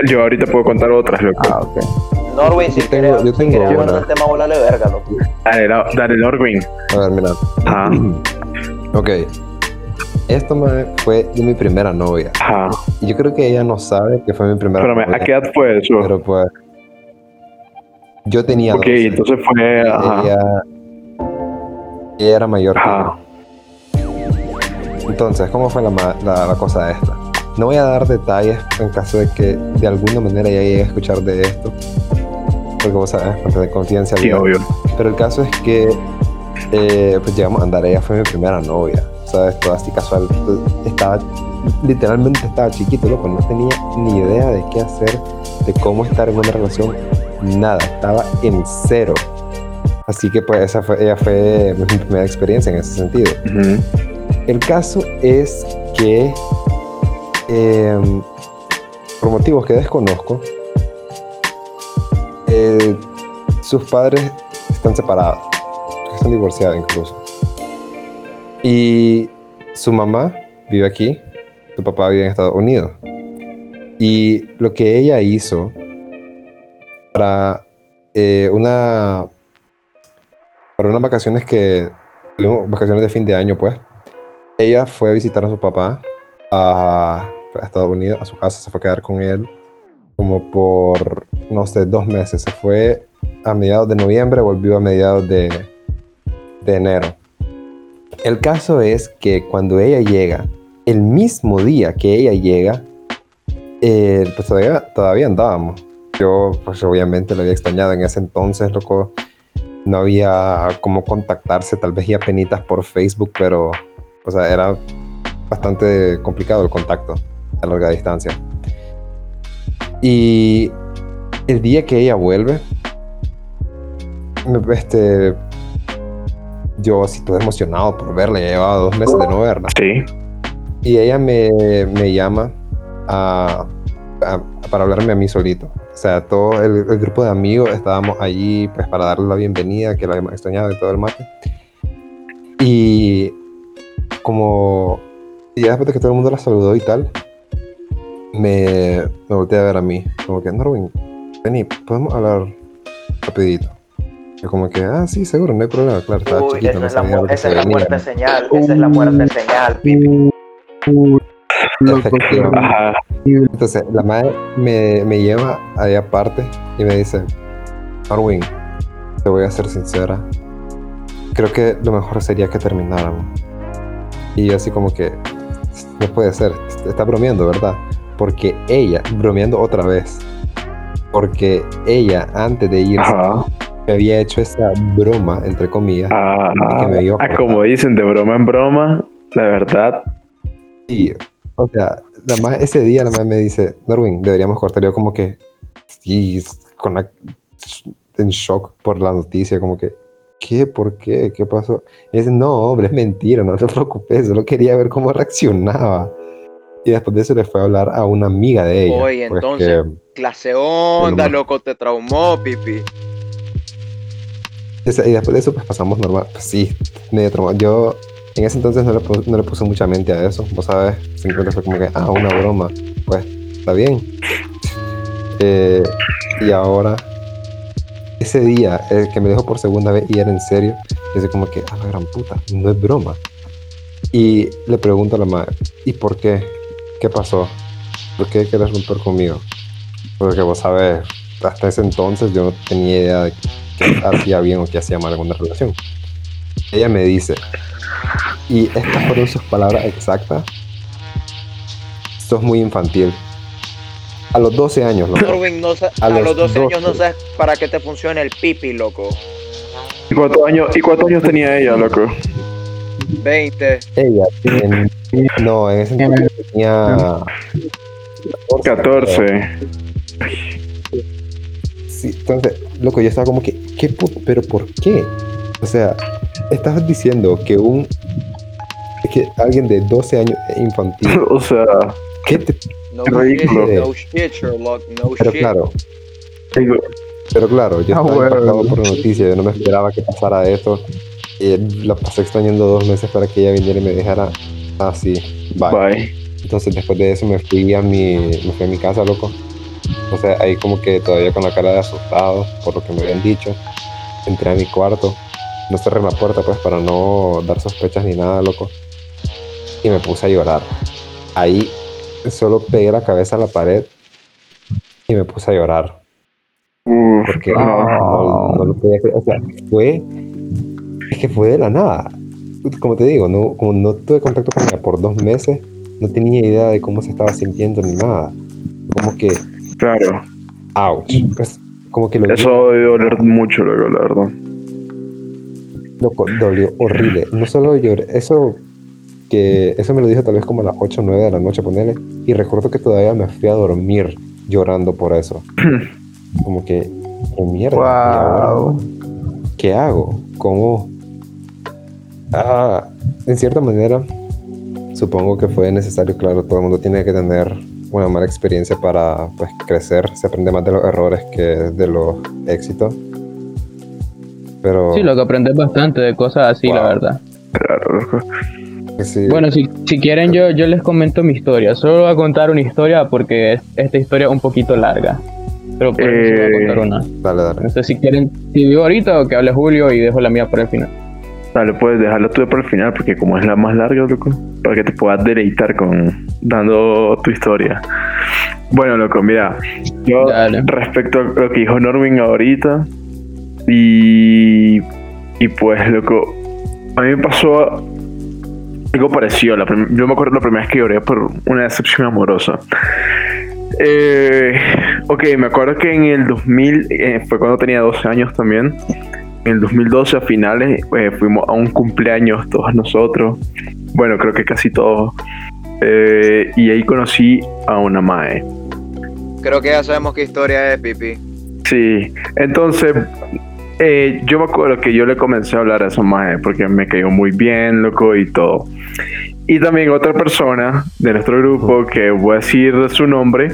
yo ahorita puedo contar otras, loco. Ah, ok. Norwin, si Yo tengo- quieres, yo si tengo quieres una. del tema, volale verga, loco. Dale, la- dale, Norwin. A ver, mira. Ajá, Ok. Esto me fue de mi primera novia. ajá. Y yo creo que ella no sabe que fue mi primera Espérame, novia. ¿a qué edad fue eso? Pero pues. Yo tenía. ok, 12. entonces fue, ajá, Ella, ella era mayor que ajá. yo. Entonces, ¿cómo fue la, la, la cosa esta? No voy a dar detalles en caso de que de alguna manera ella llegue a escuchar de esto. Porque vos sabes, parte de Sí, confidencialidad. obvio. Pero el caso es que eh, pues llegamos a andar. Ella fue mi primera novia. ¿Sabes? Todo así casual. Estaba, literalmente estaba chiquito, loco. No tenía ni idea de qué hacer, de cómo estar en una relación. Nada. Estaba en cero. Así que pues esa fue, ella fue mi primera experiencia en ese sentido. El caso es que, em, por motivos que desconozco, eh, sus padres están separados, están divorciados incluso. Y su mamá vive aquí, su papá vive en Estados Unidos. Y lo que ella hizo para eh, una para unas vacaciones que vacaciones de fin de año pues ella fue a visitar a su papá a, Estados Unidos, a su casa, se fue a quedar con él como por, no sé, dos meses. Se fue a mediados de noviembre, volvió a mediados de, de enero. El caso es que cuando ella llega, el mismo día que ella llega, eh, pues todavía, todavía andábamos. Yo, pues obviamente lo había extrañado en ese entonces, loco. No había cómo contactarse, tal vez ya penitas por Facebook, pero o sea, era bastante complicado el contacto a larga distancia. Y el día que ella vuelve, este, yo así todo emocionado por verla, ya llevaba dos meses de no verla. Sí. Y ella me, me llama a- a- para hablarme a mí solito. O sea, todo el, el grupo de amigos estábamos allí pues para darle la bienvenida, que la extrañado y todo el mate. Y como ya después de que todo el mundo la saludó y tal, me, me volteé a ver a mí. Como que, Norwin, vení, podemos hablar rapidito. Yo como que, ah, sí, seguro, no hay problema. Claro, estaba Uy, chiquito, esa no es la, esa es la muerte señal, esa es la muerte señal, pipi. Ajá. Entonces, la madre me, me lleva ahí aparte y me dice, Arwin, te voy a ser sincera. Creo que lo mejor sería que termináramos. Y yo así como que, no puede ser, está bromeando, ¿verdad? Porque ella, bromeando otra vez, porque ella antes de irse Ajá. me había hecho esa broma, entre comillas, Ah, Y que me dio ah, como dicen, de broma en broma, la verdad. y, o sea, la más, ese día la madre me dice, Norwin, deberíamos cortar, yo como que, sí, con la, en shock por la noticia, como que, ¿qué? ¿Por qué? ¿Qué pasó? Y dice, no, hombre, es mentira, no te preocupes, solo quería ver cómo reaccionaba. Y después de eso le fue a hablar a una amiga de ella. Oye, porque- entonces- Clase onda, Normal. loco, te traumó, pipi. Y después de eso, pues pasamos normal. Pues sí, medio trauma. Yo en ese entonces no le, no le puse mucha mente a eso. Vos sabes, simplemente fue como que, ah, una broma. Pues está bien. Eh, y ahora, ese día el que me dejó por segunda vez y era en serio, yo sé como que, a la gran puta, no es broma. Y le pregunto a la madre, ¿y por qué? ¿Qué pasó? ¿Por qué quieres romper conmigo? Porque vos sabes, hasta ese entonces yo no tenía idea de qué hacía bien o qué hacía mal en una relación. Ella me dice, y estas fueron sus palabras exactas, sos muy infantil. A los 12 años, loco. Norwin, no A a, los los 12 años no 12. sabes para qué te funciona el pipi, loco. ¿Y cuántos años, ¿y cuántos años tenía ella, loco? 20. Ella, en- no, en ese entonces tenía 14. Sí, entonces, loco, yo estaba como que, ¿qué pu- ¿Pero por qué? O sea, estabas diciendo que un. que alguien de 12 años es infantil. O sea, ¿Qué te.? No Qué shit, ridículo. no shit, Sherlock, no Pero shit. claro, digo, pero claro, yo Ah, estaba bueno. impactado por la noticia, yo no me esperaba que pasara eso. Y la pasé extrañando dos meses para que ella viniera y me dijera, ah, sí, bye. bye. Entonces después de eso me fui a mi, me fui a mi casa, loco. Entonces ahí como que todavía con la cara de asustado por lo que me habían dicho. Entré a mi cuarto, no cerré la puerta pues para no dar sospechas ni nada, loco. Y me puse a llorar. Ahí solo pegué la cabeza a la pared y me puse a llorar. Uf, Porque no. no, no lo podía creer. O sea, fue. Es que fue de la nada. Como te digo, no, como no tuve contacto con ella por dos meses, no tenía idea de cómo se estaba sintiendo ni nada. Como que, Claro. ouch. Pues, como que lo Eso debe doler mucho, la verdad. Loco, dolió horrible. No solo lloré, eso que eso me lo dijo tal vez como a las 8 o 9 de la noche, ponele. Y recuerdo que todavía me fui a dormir llorando por eso. Como que, qué mierda. Wow. ¿qué hago? ¿Cómo? Ah, en cierta manera, supongo que fue necesario, claro, todo el mundo tiene que tener una mala experiencia para pues, crecer, se aprende más de los errores que de los éxitos. Pero Sí, lo que aprendes bastante de cosas así, la verdad. Claro, loco. sí, Bueno, si, si quieren yo, yo les comento mi historia. Solo voy a contar una historia porque es- esta historia es un poquito larga. Pero por eso voy a Eh, contar una. dale, dale. No sé si quieren, si digo ahorita o que hable Julio y dejo la mía para el final. Dale, puedes dejarlo tú para el final, porque como es la más larga, loco, para que te puedas deleitar con dando tu historia. Bueno, loco, mira, yo Dale. respecto a lo que dijo Norwin ahorita, y, y pues, loco, a mí me pasó algo parecido. La yo me acuerdo la primera vez que lloré por una decepción amorosa. Eh, ok, me acuerdo que en el 2000, eh, fue cuando tenía 12 años también. En el 2012 a finales eh, fuimos a un cumpleaños todos nosotros. Bueno, creo que casi todos. Eh, y ahí conocí a una mae. Creo que ya sabemos qué historia es, pipi. Sí, entonces eh, yo me acuerdo que yo le comencé a hablar a esa mae porque me cayó muy bien, loco, y todo. Y también otra persona de nuestro grupo que voy a decir su nombre,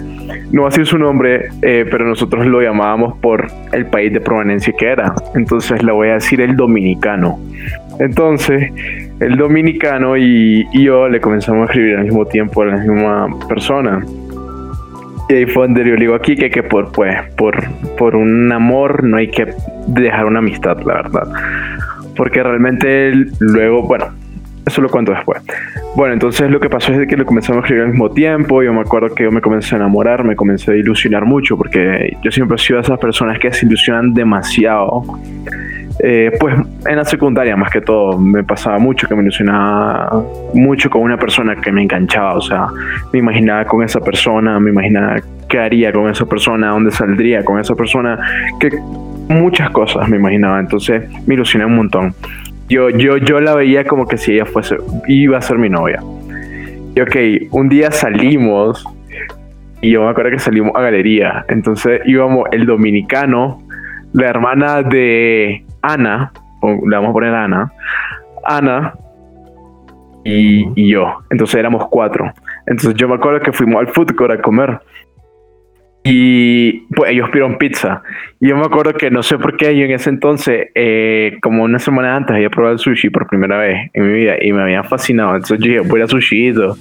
no voy a decir su nombre, eh, pero nosotros lo llamábamos por el país de proveniencia que era. Entonces le voy a decir el dominicano. Entonces, el dominicano y, y yo le comenzamos a escribir al mismo tiempo a la misma persona. Y ahí fue donde yo le digo aquí que, que por, pues, por, por un amor no hay que dejar una amistad, la verdad. Porque realmente luego, bueno, eso lo cuento después. Bueno, entonces lo que pasó es que le comenzamos a escribir al mismo tiempo. Yo me acuerdo que yo me comencé a enamorar, me comencé a ilusionar mucho, porque yo siempre he sido de esas personas que se ilusionan demasiado. Eh, pues en la secundaria más que todo me pasaba mucho que me ilusionaba mucho con una persona que me enganchaba, o sea, me imaginaba con esa persona, me imaginaba qué haría con esa persona, dónde saldría con esa persona, que muchas cosas me imaginaba, entonces me ilusioné un montón. Yo, yo, yo la veía como que si ella fuese, iba a ser mi novia. Y ok, un día salimos y yo me acuerdo que salimos a galería, entonces íbamos el dominicano, la hermana de Ana, o le vamos a poner Ana, Ana y, y yo, entonces éramos cuatro. Entonces yo me acuerdo que fuimos al food court a comer. Y pues ellos pidieron pizza. Y yo me acuerdo que no sé por qué yo en ese entonces, eh, como una semana antes, había probado el sushi por primera vez en mi vida y me había fascinado. Entonces yo dije, voy a sushito.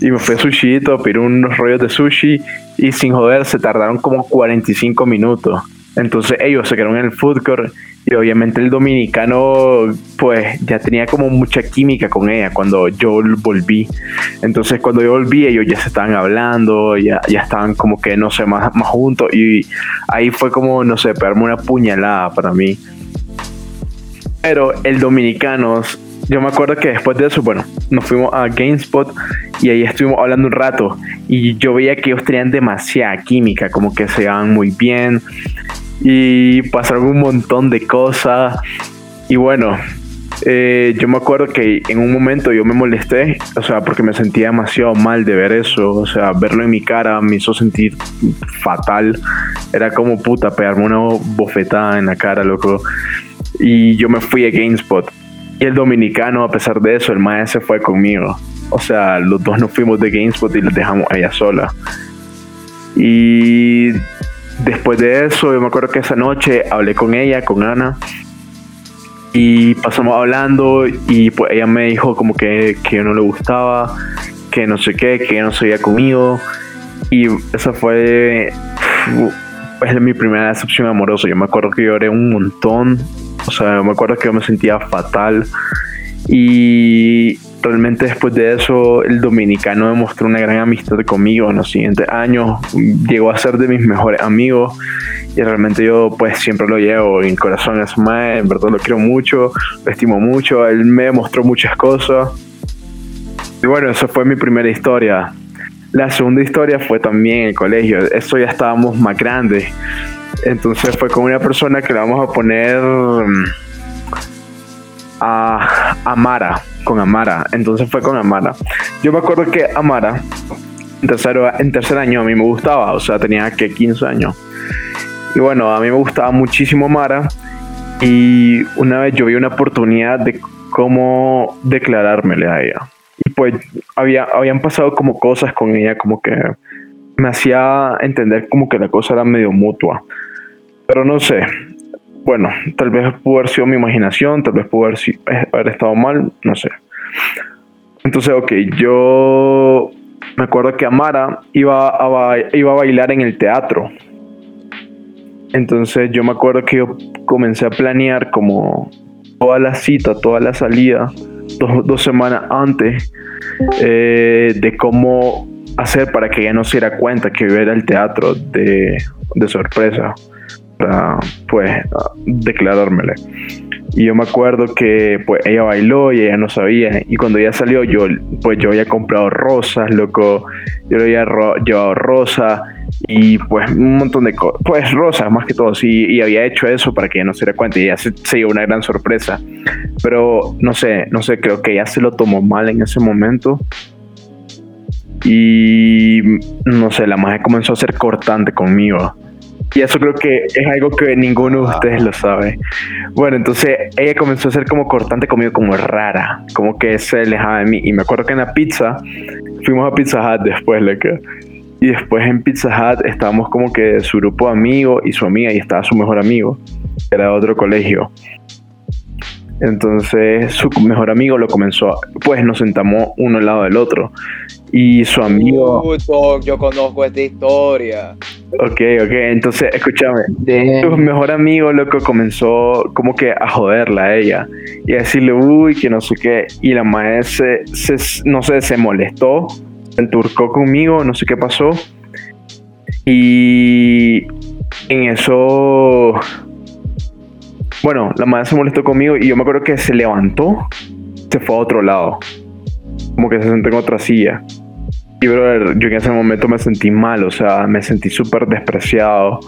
Y me fui a sushito, pedí unos rollos de sushi y sin joder se tardaron como 45 minutos. Entonces ellos se quedaron en el food court y obviamente el dominicano pues ya tenía como mucha química con ella cuando yo volví. Entonces cuando yo volví ellos ya se estaban hablando, ya, ya estaban como que no sé, más, más juntos y ahí fue como, no sé, pegarme una puñalada para mí. Pero el dominicano, yo me acuerdo que después de eso, bueno, nos fuimos a GameSpot y ahí estuvimos hablando un rato y yo veía que ellos tenían demasiada química, como que se iban muy bien y pasaron un montón de cosas. Y bueno, eh, yo me acuerdo que en un momento yo me molesté, o sea, porque me sentía demasiado mal de ver eso, o sea, verlo en mi cara me hizo sentir fatal. Era como puta, pegarme una bofetada en la cara, loco. Y yo me fui a GameSpot. Y el dominicano, a pesar de eso, el maestro se fue conmigo. O sea, los dos nos fuimos de GameSpot y la dejamos a ella sola. Y después de eso, yo me acuerdo que esa noche hablé con ella, con Ana, y pasamos hablando y pues ella me dijo como que, que yo no le gustaba, que no sé qué, que no seguía conmigo. Y esa fue pues, mi primera decepción amorosa. Yo me acuerdo que lloré un montón. O sea, yo me acuerdo que yo me sentía fatal. Y realmente después de eso el dominicano demostró una gran amistad conmigo en los siguientes años, llegó a ser de mis mejores amigos y realmente yo pues siempre lo llevo en corazón. A su madre, en verdad lo quiero mucho, lo estimo mucho, él me demostró muchas cosas. Y bueno, esa fue mi primera historia. La segunda historia fue también en el colegio, eso ya estábamos más grandes, entonces fue con una persona que le vamos a poner mm, a Amara con Amara. Entonces fue con Amara. Yo me acuerdo que Amara, en, tercero, en tercer año, a mí me gustaba. O sea, tenía que 15 años. Y bueno, a mí me gustaba muchísimo Amara. Y una vez yo vi una oportunidad de cómo declarármele a ella. Y pues había, habían pasado como cosas con ella, como que me hacía entender como que la cosa era medio mutua. Pero no sé, bueno, tal vez pudo haber sido mi imaginación, tal vez pudo haber, haber estado mal, no sé. Entonces, ok, yo me acuerdo que Amara iba a, iba a bailar en el teatro. Entonces yo me acuerdo que yo comencé a planear como toda la cita, toda la salida, dos, semanas antes, eh, de cómo hacer para que ella no se diera cuenta que yo era el teatro de, de sorpresa para pues declarármele. Y yo me acuerdo que pues ella bailó y ella no sabía. Y cuando ella salió, yo pues yo había comprado rosas, loco. Yo le había llevado rosas y pues un montón de cosas. Pues rosas más que todo, sí. Y había hecho eso para que ella no se diera cuenta. Y ella se, se una gran sorpresa. Pero no sé, no sé, creo que ella se lo tomó mal en ese momento. Y no sé, la magia comenzó a ser cortante conmigo. Y eso creo que es algo que ninguno de ustedes lo sabe. Bueno, entonces ella comenzó a ser como cortante conmigo, como rara, como que se alejaba de mí. Y me acuerdo que en la pizza, fuimos a Pizza Hut después, que y después en Pizza Hut estábamos como que su grupo de amigos y su amiga, y estaba su mejor amigo, que era de otro colegio. Entonces su mejor amigo lo comenzó, a, pues nos sentamos uno al lado del otro. Y su amigo... yo conozco esta historia. Ok, ok, entonces escúchame. Su mejor amigo, loco, comenzó como que a joderla a ella. Y a decirle, uy, que no sé qué. Y la maestra, se, no sé, se molestó, se enturcó conmigo, no sé qué pasó. Y en eso Bueno, la madre se molestó conmigo y yo me acuerdo que se levantó, se fue a otro lado. Como que se sentó en otra silla. Y, brother, yo en ese momento me sentí mal, o sea, me sentí súper despreciado.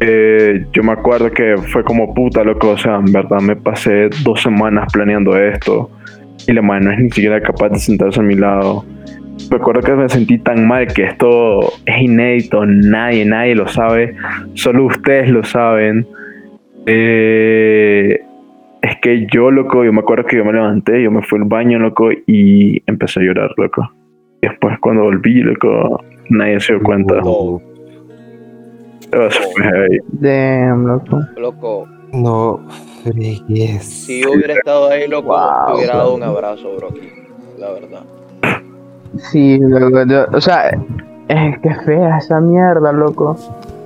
Eh, yo me acuerdo que fue como puta, loco, o sea, en verdad me pasé dos semanas planeando esto y la madre no es ni siquiera capaz de sentarse a mi lado. Recuerdo que me sentí tan mal que esto es inédito, nadie, nadie lo sabe, solo ustedes lo saben. Eh, es que yo, loco, yo me acuerdo que yo me levanté, yo me fui al baño, loco, y empecé a llorar, loco. Y después cuando volví, loco, nadie se dio cuenta. No, Eso fue ahí. Damn, loco. loco, No fregues. si yo hubiera estado ahí, loco, Wow, te hubiera dado un abrazo, bro, aquí, la verdad. Sí, loco, yo- o sea, es que fea esa mierda, loco.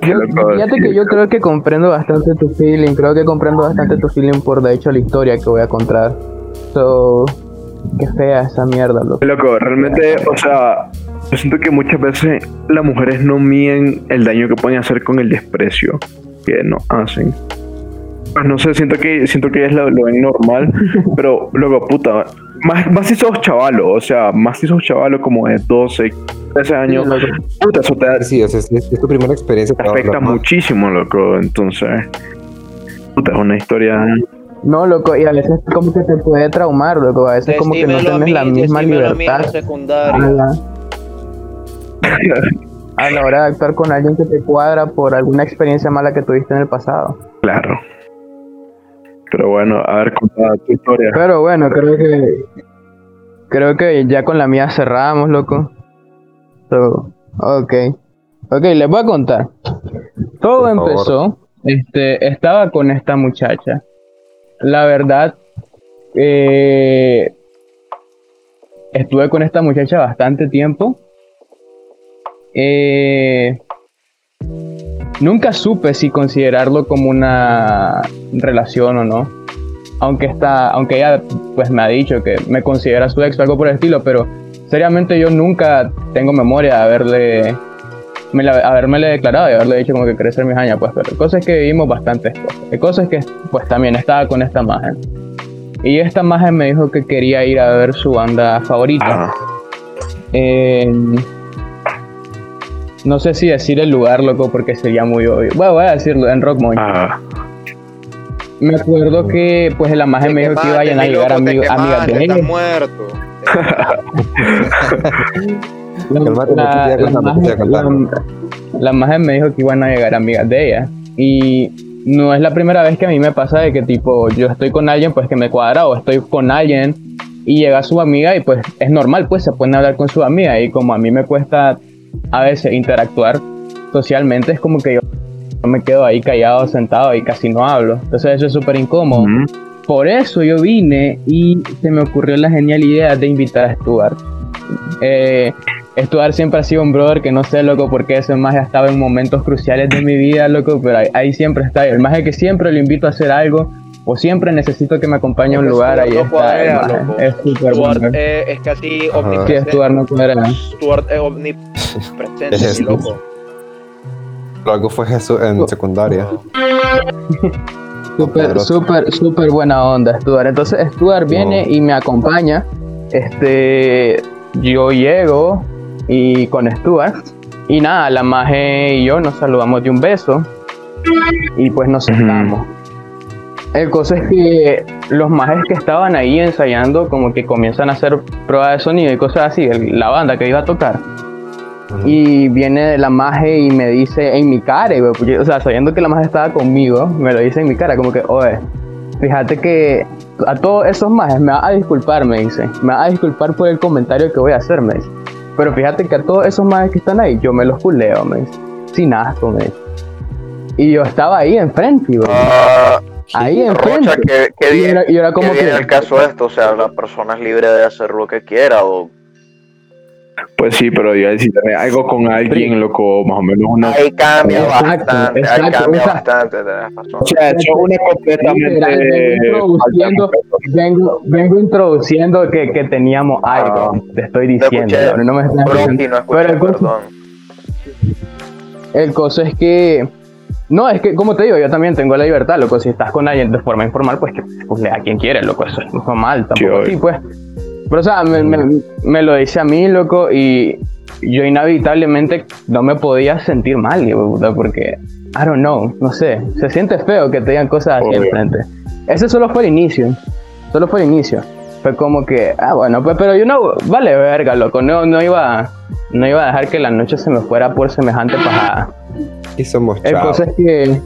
Yo, Loco, fíjate que yo creo que comprendo bastante tu feeling, creo que comprendo bastante tu feeling por de hecho la historia que voy a contar. So, qué fea esa mierda, loco. Loco, realmente, o sea, yo siento que muchas veces las mujeres no miden el daño que pueden hacer con el desprecio que nos hacen. Pues no sé, siento que siento que ellas lo, lo normal, pero luego, puta, más, más si sos chavalo, o sea, más si sos chavalo como de 12, 13 años, puta, eso te, Sí, o sea, es, es tu primera experiencia. te afecta muchísimo, loco, entonces, puta, es una historia... No, loco, y a veces como que te puede traumar, loco, a veces como que no tienes mí, la misma libertad a secundaria. la, a la hora de actuar con alguien que te cuadra por alguna experiencia mala que tuviste en el pasado. Claro. Pero bueno, a ver, contá tu historia. Pero bueno, creo que creo que ya con la mía cerramos, loco. So, ok. Ok, les voy a contar. Todo empezó, este, estaba con esta muchacha. La verdad, eh, estuve con esta muchacha bastante tiempo. Eh, nunca supe si considerarlo como una relación o no. Aunque está, aunque ella pues me ha dicho que me considera su ex o algo por el estilo, pero seriamente yo nunca tengo memoria de haberle me la, haberme declarado y haberle dicho como que quería ser mi jaña, pues, pero la cosa es que vivimos bastantes cosas. La cosa es que, pues, también estaba con esta magia. Y esta magia me dijo que quería ir a ver su banda favorita. En- no sé si decir el lugar, loco, porque sería muy obvio. Bueno, voy a decirlo, en Rockmont. Ajá. Me acuerdo que, pues, la magia me dijo que iban a te amigos, amigas de muerto. La, la, me dijo que iban a llegar amigas de ella. Y no es la primera vez que a mí me pasa de que tipo yo estoy con alguien pues que me cuadra o estoy con alguien y llega su amiga y pues es normal pues se pueden hablar con su amiga y como a mí me cuesta a veces interactuar socialmente es como que yo me quedo ahí callado sentado y casi no hablo. Entonces eso es súper incómodo. Ujú. Por eso yo vine y se me ocurrió la genial idea de invitar a Stuart. Eh, Stuart siempre ha sido un brother que no sé, loco, porque ese magia estaba en momentos cruciales de mi vida, loco, pero ahí, ahí siempre está. El magia que siempre lo invito a hacer algo o siempre necesito que me acompañe a un lugar, Stuart ahí no está. magia. loco. Es súper bueno. eh, es casi Ajá. Sí, omnipresente. Stuart no cuadra. Stuart es omnipresente, Es loco. Luego fue Jesús en secundaria. Súper, súper, súper buena onda, Stuart. Entonces, Stuart viene y me acompaña. Este, yo llego y con Stuart. Y nada, la maje y yo nos saludamos de un beso. Y pues nos sentamos. El cosa es que los majes que estaban ahí ensayando, como que comienzan a hacer pruebas de sonido y cosas así, el- la banda que iba a tocar. Y viene la maje y me dice en mi cara, güey, porque, o sea, sabiendo que la maje estaba conmigo, me lo dice en mi cara, como que, oye, fíjate que a todos esos majes me va a disculpar, me dice, me va a disculpar por el comentario que voy a hacer, me dice. Pero fíjate que a todos esos majes que están ahí, yo me los culeo, me dice, sin asco, me dice. Y yo estaba ahí enfrente, güey, Ah, ahí enfrente. que, que Y bien, era, y era como que que, el caso esto, o sea, la persona es libre de hacer lo que quiera o Pues sí, pero si tenés algo con alguien, loco, más o menos una. ahí cambia Exacto, bastante, ahí exacto, cambia exacto. bastante. O sea, es una completamente. Vengo introduciendo, vengo, vengo introduciendo que, que teníamos algo, Ah. te estoy diciendo, escuché, no, me estás no escuché, Pero el perdón. El cosa es que, No, es que, como te digo, yo también tengo la libertad, loco. Si estás con alguien de forma informal, pues que pues, a quien quiere, loco. Eso es normal, tampoco obvio. así, pues. Pero, o sea, me, me- me lo dice a mí, loco, y yo inevitablemente no me podía sentir mal, porque, I don't know, no sé. Se siente feo que te digan cosas así enfrente. Ese solo fue el inicio. Solo fue el inicio. Fue como que, ah, bueno, pues, pero yo no, vale, verga, loco. No, no iba, no iba a dejar que la noche se me fuera por semejante pajada. Y somos El cosa es que.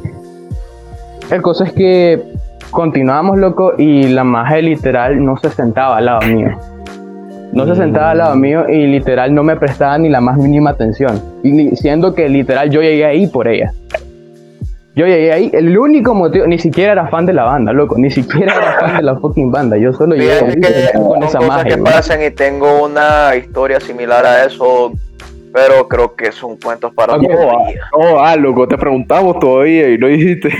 El cosa es que continuamos, loco, y la maje literal no se sentaba al lado mío. No se sentaba al lado mío y literal no me prestaba ni la más mínima atención. Y siendo que literal yo llegué ahí por ella. Yo llegué ahí, el único motivo, ni siquiera era fan de la banda, loco, ni siquiera era fan de la fucking banda. Yo solo llegué Fíjate que ahí con esa cosas maje. que pasan y tengo una historia similar a eso, pero creo que son cuentos para otro día. Oh, ah, loco, te preguntamos todavía y no dijiste.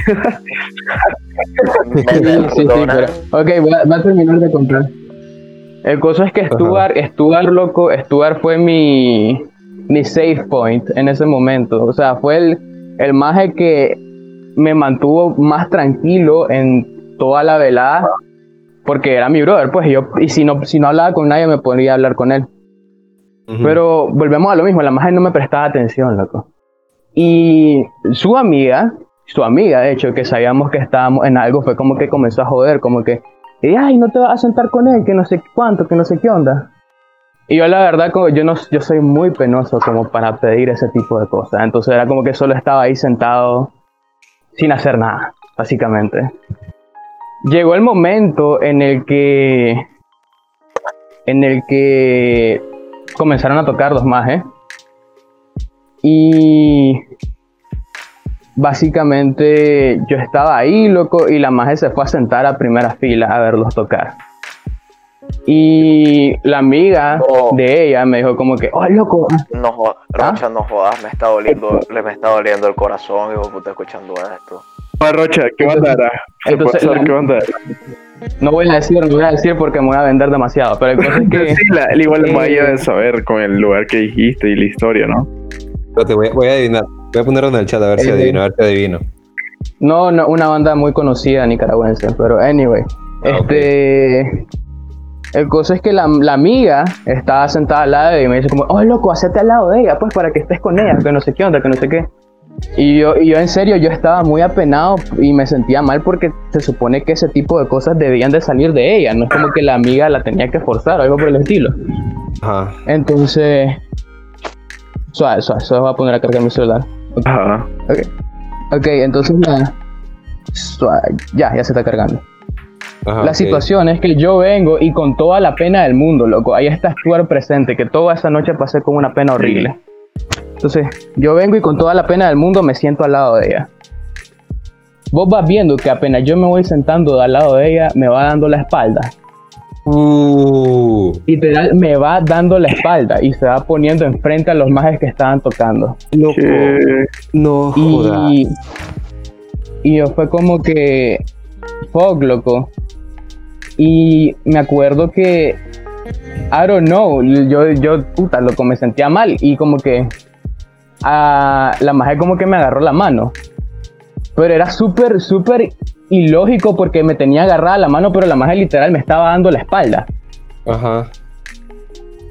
Sí, sí, pero- Ok, voy a, voy a terminar de contar. El cosa es que Stuart, Stuart, loco, Stuart fue mi, mi safe point en ese momento. O sea, fue el, el maje que me mantuvo más tranquilo en toda la velada. Porque era mi brother, pues y yo, y si no, si no hablaba con nadie, me podía hablar con él. Ujú. Pero volvemos a lo mismo, la maje no me prestaba atención, loco. Y su amiga, su amiga, de hecho, que sabíamos que estábamos en algo, fue como que comenzó a joder, como que, y, ay, no te vas a sentar con él, que no sé cuánto, que no sé qué onda. Y yo la verdad, como yo, no, yo soy muy penoso como para pedir ese tipo de cosas. Entonces era como que solo estaba ahí sentado sin hacer nada, básicamente. Llegó el momento en el que... En el que comenzaron a tocar dos más, ¿eh? Y básicamente yo estaba ahí, loco, y la maje se fue a sentar a primera fila a verlos tocar. Y la amiga Oh. de ella me dijo como que, oh, loco, No jodas, ¿Ah? Rocha, no jodas, me está doliendo, le me está doliendo el corazón, hijo de puta, escuchando esto. Ah, Rocha, ¿qué banda era? ¿Se puede Entonces, la- qué era? no voy a decir, no voy a decir porque me voy a vender demasiado, pero el cosa es que... Sí, la, igual Eh, Maya debe saber con el lugar que dijiste y la historia, ¿no? Espérate, voy, a- voy a adivinar. Voy a ponerlo en el chat a ver si adivino, a ver si adivino. No, no, una banda muy conocida nicaragüense, pero anyway. Ah, este. El cosa es que la, la amiga estaba sentada al lado de ella y me dice como, oh loco, hacete al lado de ella, pues para que estés con ella, que no sé qué onda, que no sé qué. Y yo, y yo en serio, yo estaba muy apenado y me sentía mal porque se supone que ese tipo de cosas debían de salir de ella, no es como que la amiga la tenía que forzar o algo por el estilo. Ajá. Entonces, suave, suave, suave, voy a poner a cargar mi celular. Ajá. Ok, entonces la... Ya, ya se está cargando. Ajá, la situación es que yo vengo y con toda la pena del mundo, loco, ahí está Stuart presente, que toda esa noche pasé con una pena horrible. Entonces, yo vengo y con toda la pena del mundo me siento al lado de ella. Vos vas viendo que apenas yo me voy sentando al lado de ella, me va dando la espalda. Uh, Literal, me va dando la espalda y se va poniendo enfrente a los majes que estaban tocando. loco. No jodas. Y, y yo fue como que, fuck, loco. Y me acuerdo que, I don't know, yo, yo, puta, loco, me sentía mal y como que a la maje como que me agarró la mano. Pero era súper, súper ilógico porque me tenía agarrada la mano, pero la maje literal me estaba dando la espalda. Ajá.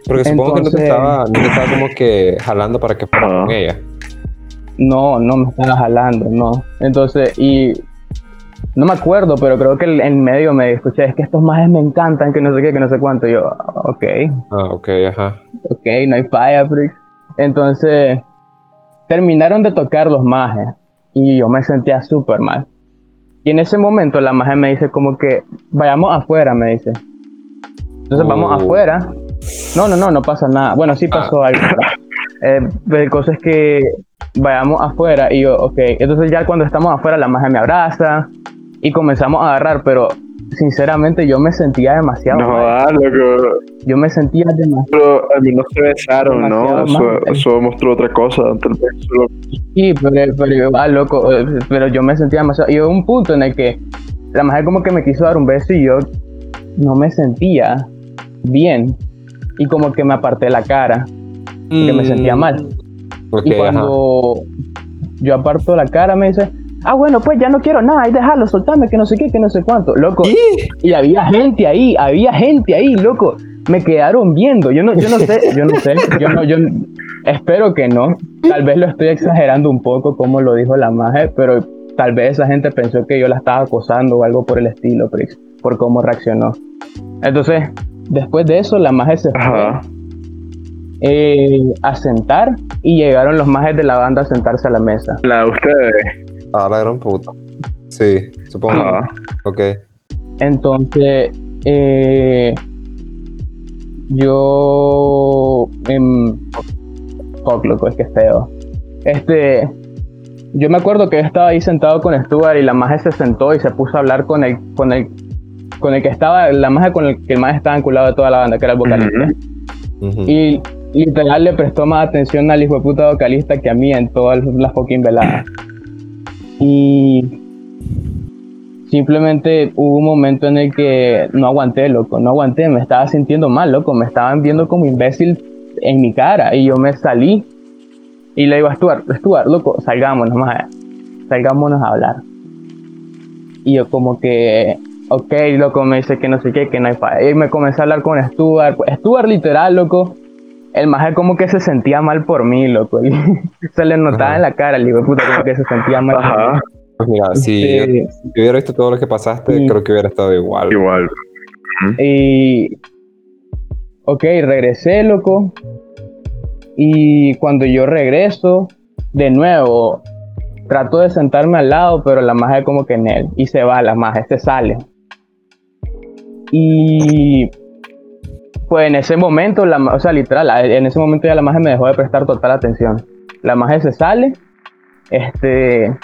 Porque supongo que no te Entonces- estaba, no te estaba como que jalando para que fuera con ella. No, no me estaba jalando, no. Entonces, y no me acuerdo, pero creo que el- en medio me escuché, es que estos majes me encantan, que no sé qué, que no sé cuánto. Y yo, ok, Ah, ok, ajá. ok, no hay falla, Frix. Entonces, terminaron de tocar los majes y yo me sentía súper mal. Y en ese momento la maje me dice como que, vayamos afuera, me dice. Entonces vamos Oh. afuera. No, no, no, no pasa nada. Bueno, sí pasó algo. Eh, pero cosa es que vayamos afuera y yo, ok. Entonces ya cuando estamos afuera la maje me abraza y comenzamos a agarrar, pero sinceramente yo me sentía demasiado No mal. loco. Yo me sentía demasiado Pero al menos se besaron, ¿no? Eso, mal. eso mostró otra cosa. Sí, pero, pero ah, loco, eh, pero yo me sentía demasiado. Y hubo un punto en el que la mujer como que me quiso dar un beso y yo no me sentía bien. Y como que me aparté la cara, porque me sentía mal. Ok, y ajá. cuando yo aparto la cara, me dice, ah, bueno, pues ya no quiero nada, ahí déjalo, soltame, que no sé qué, que no sé cuánto, loco. ¿Y? Y había gente ahí, había gente ahí, loco. Me quedaron viendo. Yo no, yo no sé, yo no sé, yo no, yo espero que no. Tal vez lo estoy exagerando un poco como lo dijo la maje, pero tal vez esa gente pensó que yo la estaba acosando o algo por el estilo, Prix, por cómo reaccionó. Entonces, después de eso, la maje se fue Ajá. eh, a sentar y llegaron los majes de la banda a sentarse a la mesa. La de ustedes. Ah, la gran puta. Sí, supongo. Ajá. Ok. Entonces, eh, yo. em, fuck, loco, es que es feo. Este. Yo me acuerdo que yo estaba ahí sentado con Stuart y la maje se sentó y se puso a hablar con el, con el, con el que estaba, la maje con el que el maje estaba enculado de toda la banda, que era el vocalista. Ujú. Ujú. Y literal le prestó más atención al hijo de puta vocalista que a mí en todas las fucking veladas. Y simplemente hubo un momento en el que no aguanté, loco, no aguanté, me estaba sintiendo mal, loco, me estaban viendo como imbécil en mi cara y yo me salí y le digo a Stuart, Stuart, loco, salgámonos más, salgámonos a hablar. Y yo como que, ok, loco, me dice que no sé qué, que no hay falla. Y me comencé a hablar con Stuart, Stuart literal, loco, el maje como que se sentía mal por mí, loco. y se le notaba Ajá. en la cara, el hijo de puta, como que se sentía mal. por mí. Pues mira, si Este, si hubiera visto todo lo que pasaste, Sí. creo que hubiera estado igual. Igual. Y. Ok, regresé, loco. Y cuando yo regreso, de nuevo, trato de sentarme al lado, pero la magia como que en él. Y se va, la magia, se sale. Y. Pues en ese momento, la, o sea, literal, en ese momento ya la magia me dejó de prestar total atención. La magia se sale. Este.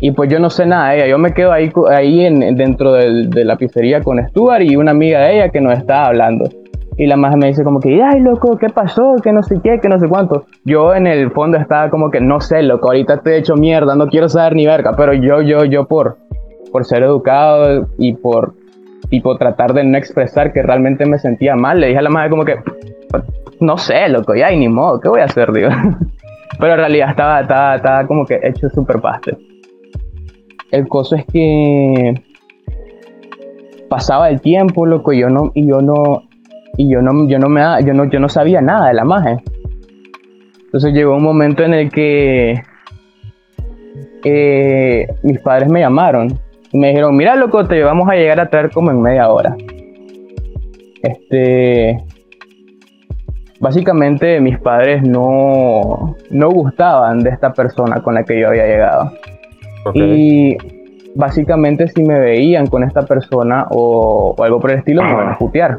Y pues yo no sé nada de ella. Yo me quedo ahí, ahí en, dentro del- de la pizzería con Stuart y una amiga de ella que nos estaba hablando. Y la magia me dice como que, ay, loco, ¿qué pasó? Que no sé qué, que no sé cuánto. Yo en el fondo estaba como que, no sé, loco, ahorita te he hecho mierda, no quiero saber ni verga. Pero yo, yo, yo por, por ser educado y por, por tratar de no expresar que realmente me sentía mal, le dije a la magia como que, no sé, loco, ya, y ni modo, ¿qué voy a hacer, digo? Pero en realidad estaba, estaba, estaba como que hecho súper paste. El coso es que pasaba el tiempo, loco, y yo no, y yo no, y yo no, yo no me, yo no, yo no sabía nada de la magia. Entonces llegó un momento en el que eh, mis padres me llamaron y me dijeron, mira, loco, te vamos a llegar a traer como en media hora. Este, básicamente mis padres no, no gustaban de esta persona con la que yo había llegado. Y básicamente si me veían con esta persona o, o algo por el estilo, me van a putear.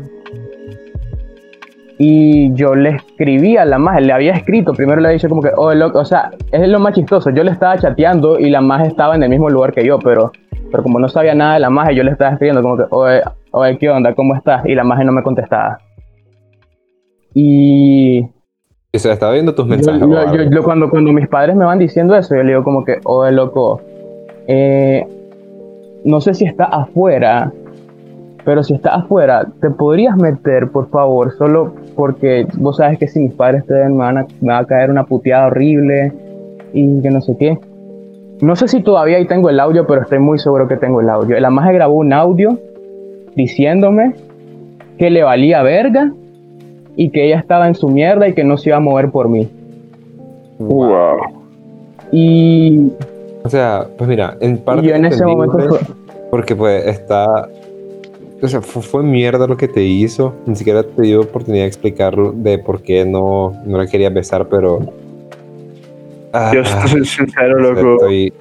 Y yo le escribí a la magia, le había escrito, primero le he dicho como que, oh, loco, o sea, es lo más chistoso, yo le estaba chateando y la magia estaba en el mismo lugar que yo, pero, pero como no sabía nada de la magia, yo le estaba escribiendo como que, oye, oye, ¿qué onda? ¿Cómo estás? Y la magia no me contestaba. Y Y se estaba viendo tus mensajes. yo- yo- yo cuando, cuando mis padres me van diciendo eso, yo le digo como que, oye, loco, eh, no sé si está afuera, pero si está afuera, ¿te podrías meter, por favor? Solo porque vos sabes que si mis padres te ven, me, van a, me va a caer una puteada horrible y que no sé qué. No sé si todavía ahí tengo el audio, pero estoy muy seguro que tengo el audio. La magia grabó un audio diciéndome que le valía verga y que ella estaba en su mierda y que no se iba a mover por mí. Wow. Y, O sea, pues mira, en parte. y yo en ese momento fue- Porque pues está. O sea, fue, fue mierda lo que te hizo. Ni siquiera te dio oportunidad de explicar de por qué no, no la querías besar, pero. Ah, Yo estoy sincero, o sea, loco. estoy-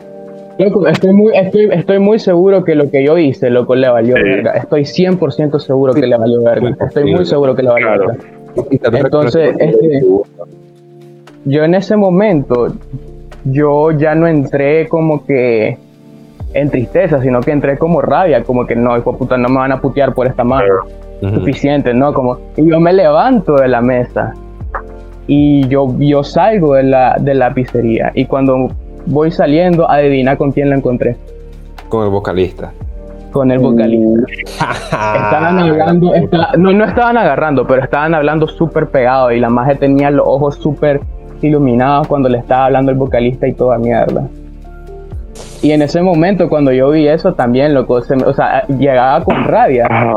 Loco, estoy muy, estoy, estoy muy seguro que lo que yo hice, loco, le valió Sí. verga. Estoy 100% seguro que le valió verga. Estoy muy seguro que le valió Claro. verga. Entonces, este- Yo en ese momento, yo ya no entré como que en tristeza, sino que entré como rabia, como que no, hijo puta, no me van a putear por esta mano. Suficiente, ¿no? Como, y yo me levanto de la mesa y yo, yo salgo de la, de la pizzería y cuando voy saliendo, adivina con quién la encontré, Con el vocalista. con el vocalista. Estaban hablando, no, no estaban agarrando, pero estaban hablando súper pegado y la magia tenía los ojos súper iluminados cuando le estaba hablando el vocalista y toda mierda. Y en ese momento, cuando yo vi eso también, loco, se me- o sea, llegaba con rabia, Ajá.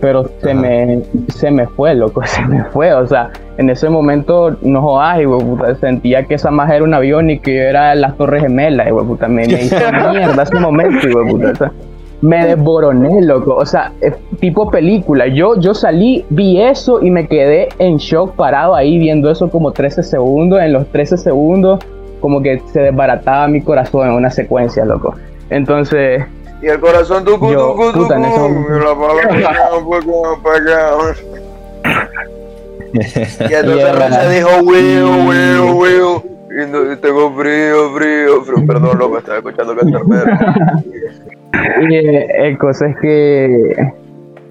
Pero se me, se me fue, loco, se me fue. O sea, en ese momento, no jodas, puta, sentía que esa más era un avión y que yo era las Torres Gemelas, de puta, me, me hizo mierda ese momento, de puta. o sea, me desboroné, loco. O sea, es tipo película. Yo, yo salí, vi eso y me quedé en shock parado ahí viendo eso como 13 segundos. En los 13 segundos, como que se desbarataba mi corazón en una secuencia, loco. Entonces, Y el corazón tu cu, Yo, tu cu, tu puta, en ese cu, momento- y la palabra un poco. Y entonces. Rocha dijo, Will, Will, Will. Y tengo frío, frío, frío. Perdón, loco, estaba escuchando cantar y, eh, el cosa es que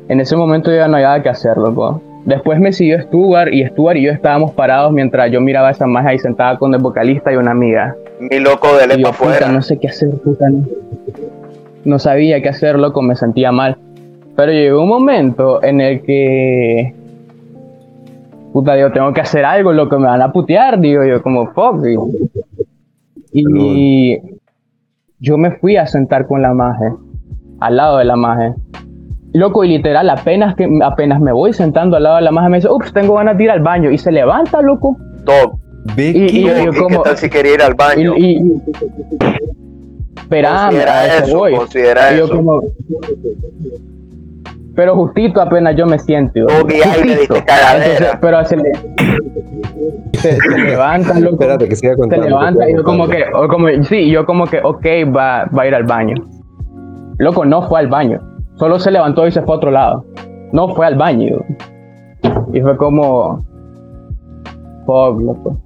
en ese momento ya no había nada que hacer, loco. Después me siguió Stuart y Stuart y yo estábamos parados mientras yo miraba a esa magia ahí sentada con el vocalista y una amiga. Mi loco de lepa afuera. no sé qué hacer, puta. No, no sabía qué hacer, loco, me sentía mal. Pero llegó un momento en el que. Puta, yo tengo que hacer algo, loco, me van a putear, digo yo, como fuck. Y, y yo me fui a sentar con la maje, al lado de la maje. Loco, y literal, apenas, que, apenas me voy sentando al lado de la maje, me dice, ups, tengo ganas de ir al baño. Y se levanta, loco. Vicky. Y- y- ¿y como- qué tal si quería ir al Y, baño? y, y- Esperame, Considera a eso eso, voy. considera Y yo eso. como- Pero justito apenas yo me siento. justito. Entonces, pero se, le, se, se levanta, loco. Espérate, que siga se contando. levanta que y yo como que, o como, sí, yo como que, ok, va, va a ir al baño. Loco, no fue al baño. Solo se levantó y se fue a otro lado. No fue al baño. Y fue como, fuck, loco.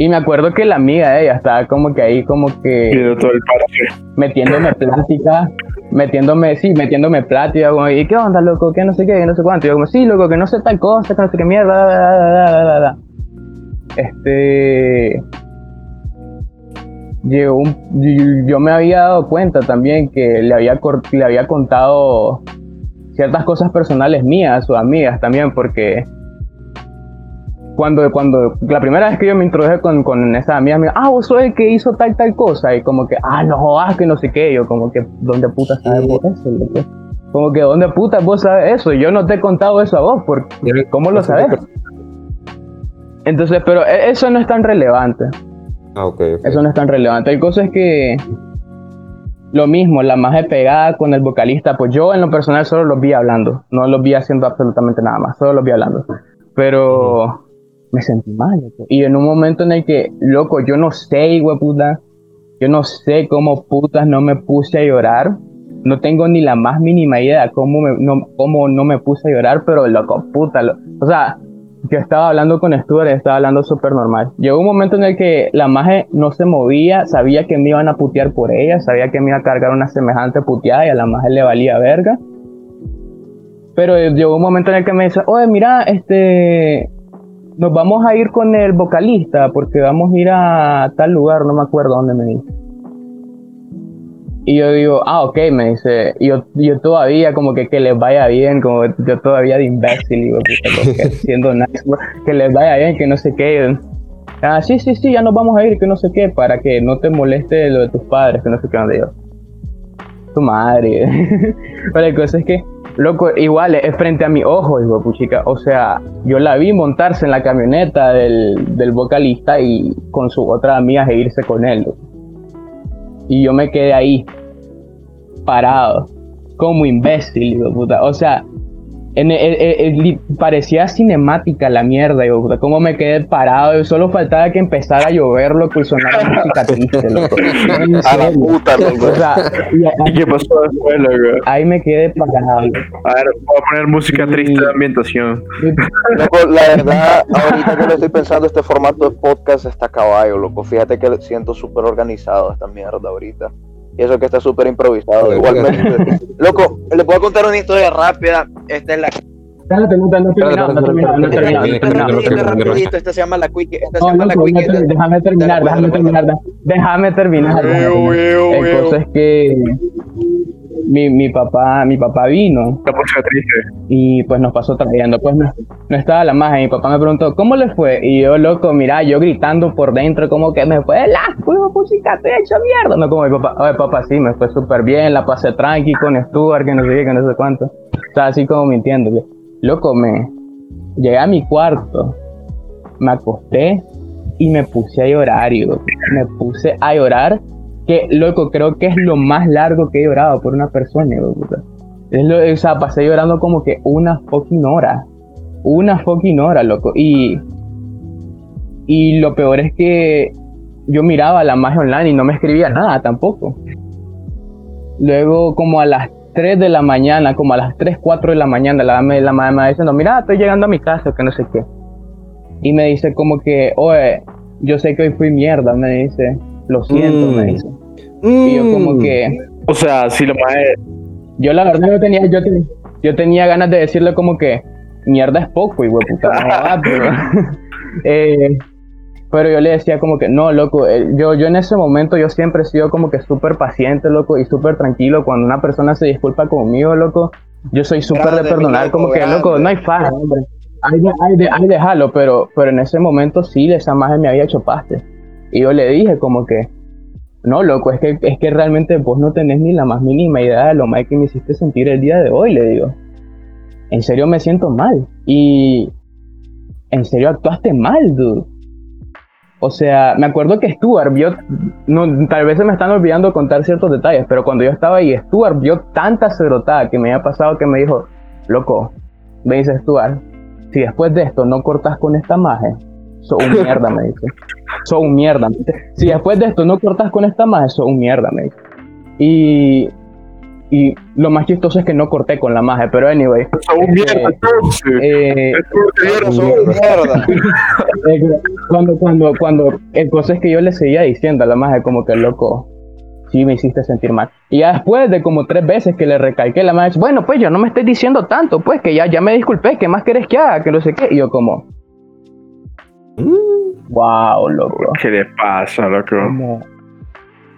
Y me acuerdo que la amiga de ella estaba como que ahí, como que todo el metiéndome plática, metiéndome, sí, metiéndome plática, como, ¿y qué onda, loco? ¿Qué no sé qué? ¿Qué no sé cuánto? Y yo como, sí, loco, que no sé tal cosa, que no sé qué mierda, da, da, da, da, da, da". Este... Llegó un, yo- me había dado cuenta también que le había, le había contado ciertas cosas personales mías sus amigas también, porque cuando, cuando la primera vez que yo me introduje con, con esa amiga, me dijo, ah, vos sos el que hizo tal, tal cosa, y como que, ah, no jodas, que no sé qué, yo como que, ¿dónde puta sabes vos eso? loco? Como que, ¿dónde puta vos sabes eso? Yo no te he contado eso a vos, porque, ¿cómo lo sabes? Entonces, pero e- eso no es tan relevante. Ah, ok, ok. Eso no es tan relevante. El cosa es que lo mismo, la magia pegada con el vocalista, pues yo en lo personal solo los vi hablando, no los vi haciendo absolutamente nada más, solo los vi hablando. Pero me sentí mal. Y en un momento en el que, loco, yo no sé, puta, yo no sé cómo putas no me puse a llorar. No tengo ni la más mínima idea cómo, me- no, cómo no me puse a llorar, pero loco, puta. lo- o sea, yo estaba hablando con Stuart, estaba hablando súper normal. Llegó un momento en el que la maje no se movía, sabía que me iban a putear por ella, sabía que me iba a cargar una semejante puteada y a la maje le valía verga. Pero llegó un momento en el que me dice, oye, mira, este, nos vamos a ir con el vocalista porque vamos a ir a tal lugar, no me acuerdo dónde me dice. Y yo digo, ah, ok, me dice, yo, yo todavía como que que les vaya bien, como yo todavía de imbécil, digo, puta, siendo nice, bro, que les vaya bien, que no sé qué. Ah, sí, sí, sí, ya nos vamos a ir, que no sé qué, para que no te moleste lo de tus padres, que no sé qué, donde yo. Tu madre. Pero la cosa es que, loco, igual es frente a mi ojo, digo, puchica. O sea, yo la vi montarse en la camioneta del, del vocalista y con su otra amiga e irse con él. Y yo me quedé ahí, parado, como imbécil, digo, puta. O sea, en el- li- parecía cinemática la mierda, puta. Cómo me quedé parado, y solo faltaba que empezara a llover, loco, y sonara música triste, loco. En A la puta, O loco. sea, y a- ¿Y qué pasó después, loco? ahí me quedé parado. A ver, voy a poner música triste de ambientación. Loco, la verdad, ahorita que lo estoy pensando, este formato de podcast está caballo, loco. Fíjate que siento súper organizado esta mierda ahorita. Y eso que está súper improvisado, igualmente. Loco, les voy a contar una historia rápida. Esta es la Espérate, no, no, no he terminado, no terminado, Esta se llama la quickie. Esta se llama la te- déjame terminar, déjame terminar, déjame terminar. déjame terminar. El cosa es que mi, mi papá, mi papá vino y pues nos pasó trayendo. Pues no, no estaba la magia. Mi papá me preguntó, ¿cómo le fue? Y yo, loco, mira, yo gritando por dentro, como que me fue la música, te he hecho mierda. No como mi papá, oye, papá, sí, me fue súper bien, la pasé tranqui con Stuart, que no sé qué, que no sé cuánto. O sea, así como mintiéndole. Loco, me llegué a mi cuarto, me acosté y me puse a llorar, me puse a llorar. Que, loco, creo que es lo más largo que he llorado por una persona. Es lo, o sea, pasé llorando como que una fucking hora. Una fucking hora, loco. Y, y lo peor es que yo miraba la magia online y no me escribía nada tampoco. Luego, como a las 3 de la mañana, como a las 3, 4 de la mañana, la, la, la madre me diciendo, mira, estoy llegando a mi casa, que no sé qué. Y me dice como que, oye, yo sé que hoy fui mierda, me dice, lo siento, Mm. me dice. Y yo como que, O sea, si lo más yo la verdad yo tenía, yo, tenía- yo tenía ganas de decirle como que mierda es poco, y puta, no pero, eh, pero yo le decía como que no, loco, eh, yo, yo en ese momento yo siempre he sido como que súper paciente, loco, y súper tranquilo. Cuando una persona se disculpa conmigo, loco, yo soy súper de Grande, perdonar, loco, como que, loco, grande. no hay falta, hombre. Hay, de- hay, de- hay dejarlo, pero, pero en ese momento sí, esa magia me había hecho paste. Y yo le dije como que, no, loco, es que, es que realmente vos no tenés ni la más mínima idea de lo mal que me hiciste sentir el día de hoy, le digo. En serio me siento mal. Y en serio actuaste mal, dude. O sea, me acuerdo que Stuart vio, no, tal vez se me están olvidando contar ciertos detalles, pero cuando yo estaba ahí, Stuart vio tanta cerotada que me había pasado que me dijo, loco, me dice Stuart, si después de esto no cortas con esta magia, sos un mierda, me dice. Sos un mierda. Si después de esto no cortas con esta magia, sos un mierda, me dice. Y, y lo más chistoso es que no corté con la magia, pero anyway. Son un mierda, entonces. eh, son mierda. eh, cuando, cuando, cuando, el cosa es que yo le seguía diciendo a la magia como que loco, sí me hiciste sentir mal. Y ya después de como tres veces que le recalqué, la magia, bueno, pues yo no me estoy diciendo tanto, pues que ya, ya me disculpé, ¿qué más querés que haga? Que no sé qué. Y yo como, wow, loco. ¿Qué le pasa, loco? Como,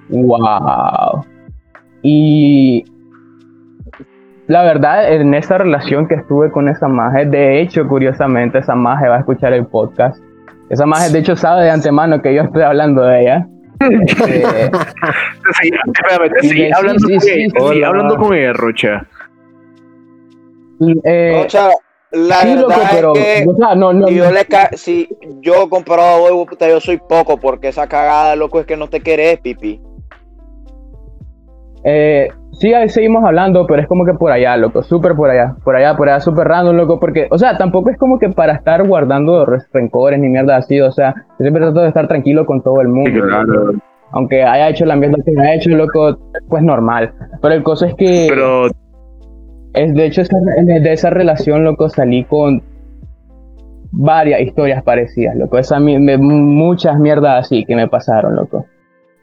wow. Y la verdad, en esa relación que estuve con esa maje, de hecho, curiosamente, esa maje va a escuchar el podcast. Esa maje, de hecho, sabe de antemano que yo estoy hablando de ella. Este, Sí, espérame, te Sí, sí, hablando sí, con sí, ella, hablando con Rocha. eh, sea, la sí, verdad loco, pero, es que o sea, no, no, si yo, le ca si yo comparado a vos, puta, yo soy poco, porque esa cagada, loco, es que no te querés, pipi. Eh, sí, ahí seguimos hablando, pero es como que por allá, loco, súper por allá, por allá, por allá, súper random, loco, porque, o sea, tampoco es como que para estar guardando res- rencores ni mierda así, o sea, yo siempre trato de estar tranquilo con todo el mundo. Sí, claro. Aunque haya hecho la mierda que haya hecho, loco, pues normal. Pero el cosa es que, Pero es, de hecho, de esa relación, loco, salí con varias historias parecidas, loco, esa, me- muchas mierdas así que me pasaron, loco.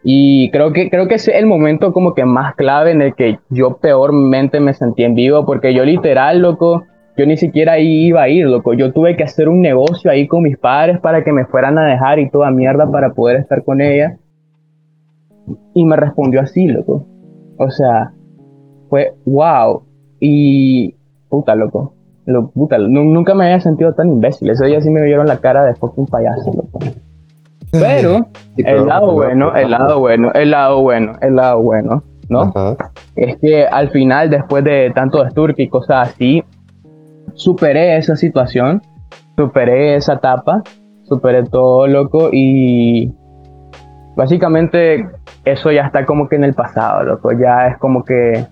Y creo que, creo que es el momento como que más clave en el que yo peormente me sentí en vivo, porque yo literal, loco, yo ni siquiera iba a ir, loco. Yo tuve que hacer un negocio ahí con mis padres para que me fueran a dejar y toda mierda para poder estar con ella. Y me respondió así, loco. O sea, fue wow. Y puta, loco. Lo, puta, nu- nunca me había sentido tan imbécil. Ese día sí me vieron la cara de fucking payaso, loco. Pero Sí, el pero- lado bueno, el lado bueno, el lado bueno, el lado bueno, ¿no? Ajá. Es que al final, después de tanto desturque y cosas así, superé esa situación, superé esa etapa, superé todo, loco, y básicamente eso ya está como que en el pasado, loco, ya es como que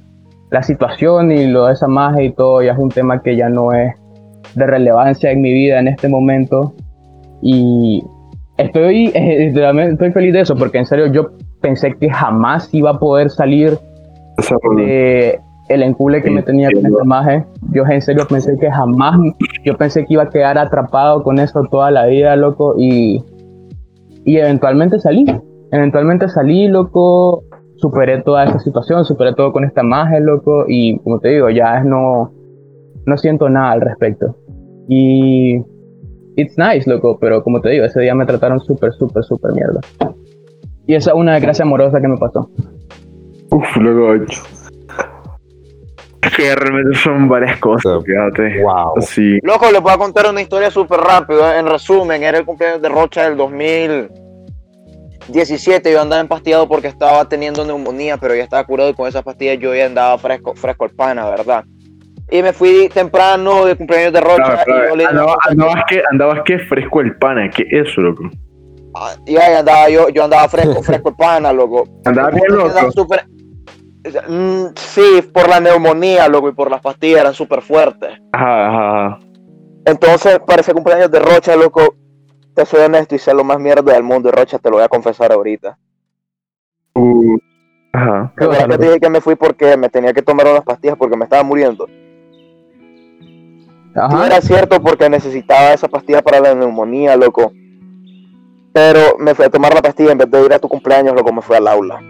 la situación y lo de esa magia y todo ya es un tema que ya no es de relevancia en mi vida en este momento y estoy, estoy feliz de eso porque en serio yo pensé que jamás iba a poder salir de el encule que me tenía con esa magia. Yo en serio pensé que jamás, yo pensé que iba a quedar atrapado con eso toda la vida, loco, y, y eventualmente salí. Eventualmente salí, loco, superé toda esa situación, superé todo con esta magia, loco, y como te digo, ya es no, no siento nada al respecto. Y it's nice, loco, pero como te digo, ese día me trataron súper, súper, súper mierda. Y esa es una desgracia amorosa que me pasó. Uf, loco. Que realmente son varias cosas, fíjate. Wow. Sí. Loco, les voy a contar una historia súper rápida. En resumen, era el cumpleaños de Rocha del 2017. Yo andaba empastillado porque estaba teniendo neumonía, pero ya estaba curado y con esas pastillas yo ya andaba fresco, fresco el pana, ¿verdad? Y me fui temprano de cumpleaños de Rocha Claro, claro. y yo le dije, Andaba- andabas que, andabas que fresco el pana, ¿qué es eso, loco? Ah, y ahí andaba yo, yo andaba fresco, fresco el pana, loco. Andaba bien loco. andaba súper- Mm, sí, por la neumonía, loco, y por las pastillas eran súper fuertes. Ajá, ajá, ajá. Entonces, para ese cumpleaños de Rocha, loco, te soy honesto y sé lo más mierda del mundo. Y Rocha, te lo voy a confesar ahorita. Uh, ajá. ¿Qué ¿Verdad pasa, que te dije que me fui porque me tenía que tomar unas pastillas porque me estaba muriendo? Ajá. era cierto porque necesitaba esa pastilla para la neumonía, loco. Pero me fui a tomar la pastilla en vez de ir a tu cumpleaños, loco, me fui al aula.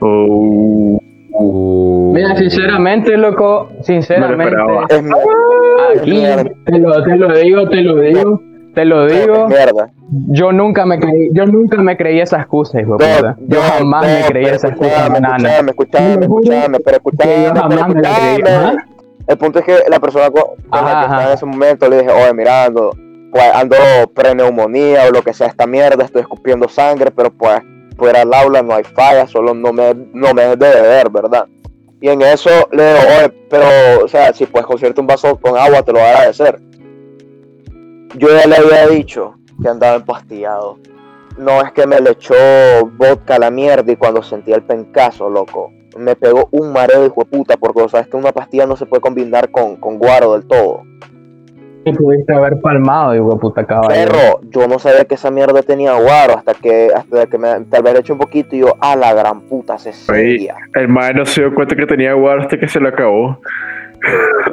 Oh, Uh, Mira, sinceramente, loco, sinceramente, mierda. aquí te lo, te lo digo, te lo digo, te lo digo. Mierda. Yo nunca me creí, yo nunca me creí esa excusa, hijo de No, puta. Yo no, jamás no, me creí esa excusa lo juro escúchame, pero escúchame, que yo jamás me creí. El punto es que la persona con, con la Ajá, que estaba ajá. en ese momento le dije, oye, mirando, pues ando preneumonía o lo que sea esta mierda, estoy escupiendo sangre, pero pues fuera al aula no hay falla, solo no me, no me de beber, ¿verdad? Y en eso le digo, oye, pero, o sea, si puedes conseguirte un vaso con agua, te lo voy a agradecer. Yo ya le había dicho que andaba empastillado. No es que me le echó vodka a la mierda y cuando sentí el pencazo, loco, me pegó un mareo hijo de puta, porque sabes que una pastilla no se puede combinar con, con guaro del todo. Te pudiste haber palmado, hijo de puta caballero. Perro, yo no sabía que esa mierda tenía guaro hasta que hasta que me tal vez le eché un poquito y yo, a la gran puta, se seria. el man no se dio cuenta que tenía guaro hasta que se lo acabó.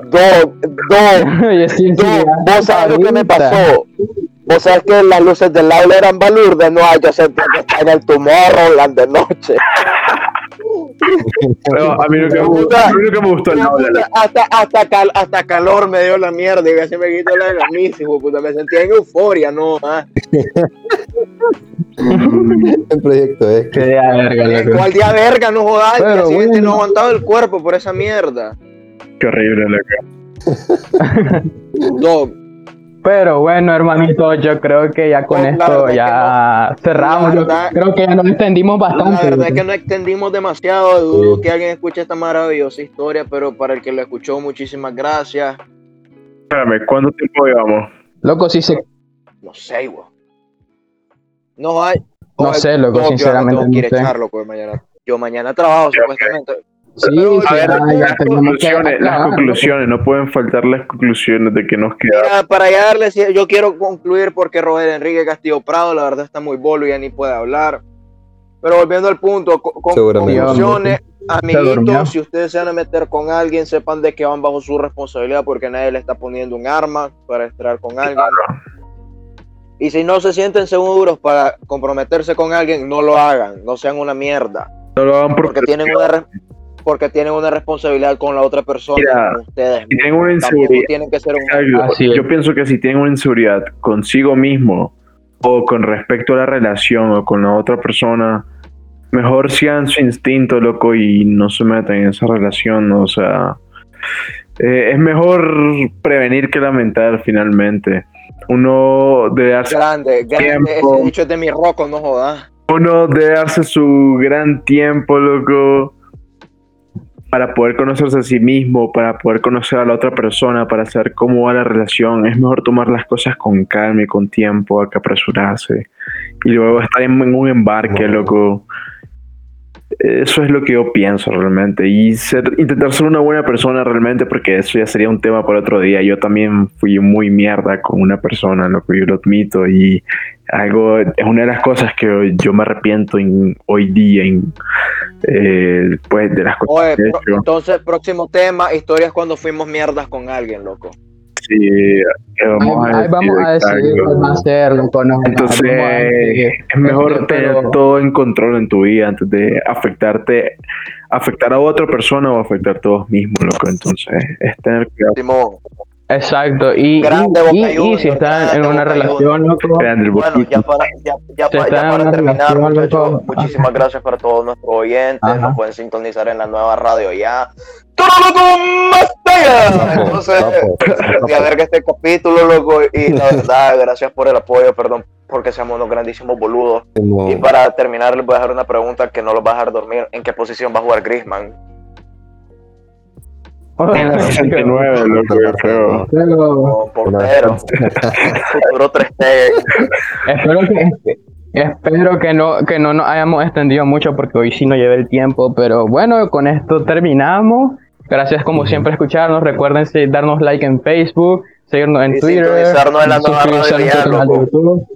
Dog, dog, dog, vos sabes lo que me pasó. Vos sabes que las luces del aula eran balurdas, no, yo sentía que estaba en el Tomorrowland de noche. No, a mí nunca, me gustó- a mí nunca me gustó el aula. hasta, hasta, cal- hasta calor me dio la mierda y casi me quito la camisa, hijo puta. Me sentía en euforia, no. ah. el proyecto es verga, loco. ¿Cuál día verga? No jodas. Día Pero siguiente bueno. no aguantaba el cuerpo por esa mierda. Qué horrible, loco. Dog, Pero bueno, hermanito, yo creo que ya con No, la esto ya cerramos. La Yo creo que ya nos extendimos la bastante. verdad es que no extendimos demasiado. Dudo que alguien escuche esta maravillosa historia, pero para el que lo escuchó, muchísimas gracias. Espérame, ¿cuánto tiempo llevamos? Loco, sí se... No sé, güey. No hay. No sé, loco, yo sinceramente no mañana. Yo mañana trabajo, supuestamente. Sí, A sí, ver, ya, ya las tenemos que conclusiones, las conclusiones, no pueden faltar las conclusiones de que nos queda. Mira, para ya darle, ci- yo quiero concluir porque Roger Enrique Castillo Prado, la verdad está muy bolo y ya ni puede hablar. Pero volviendo al punto, co- con, conclusiones, amiguitos, si ustedes se van a meter con alguien, sepan de que van bajo su responsabilidad porque nadie le está poniendo un arma para entrar con alguien. Y si no se sienten seguros para comprometerse con alguien, no lo hagan, no sean una mierda, No lo hagan por porque tienen una re- porque tienen una responsabilidad con la otra persona, Mira, ustedes. si tienen una inseguridad, tienen que ser un es. Yo pienso que si tienen una inseguridad consigo mismo o con respecto a la relación o con la otra persona, mejor sigan su instinto, loco, y no se metan en esa relación. O sea, eh, es mejor prevenir que lamentar finalmente. Uno debe darse, grande, grande. Tiempo. Ese dicho es de mi roco, no jodas. uno debe darse su gran tiempo, loco, para poder conocerse a sí mismo, para poder conocer a la otra persona, para saber cómo va la relación. Es mejor tomar las cosas con calma y con tiempo, a que apresurarse. Y luego estar en un embarque, loco. Eso es lo que yo pienso realmente. Y ser, intentar ser una buena persona realmente, porque eso ya sería un tema para otro día. Yo también fui muy mierda con una persona, lo que yo lo admito. Y algo, es una de las cosas que yo me arrepiento en- hoy día, en, eh, pues, de las cosas Oye, que he pro- hecho. entonces, próximo tema, historias cuando fuimos mierdas con alguien, loco. Sí, que vamos Ahí, a ahí vamos a decir, decidir exacto. qué va a hacer, loco. no, Entonces, es mejor tener pero- todo en control en tu vida antes de afectarte, afectar a otra persona o afectar a vos mismos, loco. Entonces, es tener cuidado. Simón, Exacto. Y, Grande y, y- y si están en una relación, loco, bueno, ya para, ya, ya Se pa- está ya para terminar, muchachos, muchísimas gracias para todos nuestros oyentes. Ajá. Nos pueden sintonizar en la nueva radio ya. Entonces, de a ver este capítulo, loco, y la verdad, gracias por el apoyo, perdón porque seamos unos grandísimos boludos. Y para terminar, les voy a dejar una pregunta que no los va a dejar dormir. ¿En qué posición va a jugar Griezmann? En la 69, loco, yo creo. Pero Como portero. Futuro 3T. espero que espero que no que no nos hayamos extendido mucho porque hoy sí no llevé el tiempo, pero bueno, con esto terminamos. Gracias como siempre escucharnos. Recuerden darnos like en Facebook, seguirnos en Y Twitter, sintonizarnos en la nueva radio. YouTube.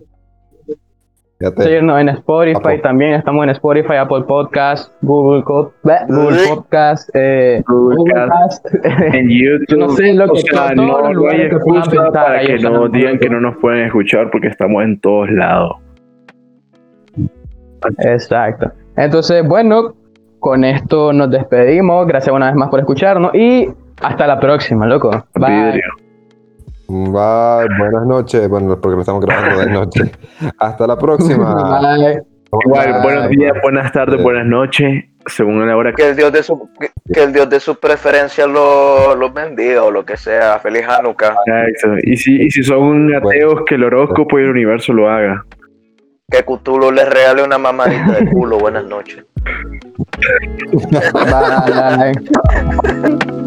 Seguirnos en Spotify también, estamos en Spotify, Apple Podcast, Google, Co- bleh, Google Bleh. Podcast, eh, Google Google Cast. En YouTube. Yo no sé lo que- o sea, todos los que pensar, para que no digan que no nos pueden escuchar porque estamos en todos lados. Exacto. Entonces, bueno, con esto nos despedimos. Gracias una vez más por escucharnos y hasta la próxima, loco. Bye. Bye, buenas noches. Bueno, porque lo estamos grabando de noche. Hasta la próxima. Bye. Igual, Bye. buenos días, buenas tardes, buenas noches, según la hora que Que el Dios de su, que, que el Dios de su preferencia los los bendiga o lo que sea. Feliz Hanukkah. Exacto. Y si, y si son ateos, que el horóscopo y el universo lo haga. Que Cthulhu les regale una mamadita de culo. Buenas noches.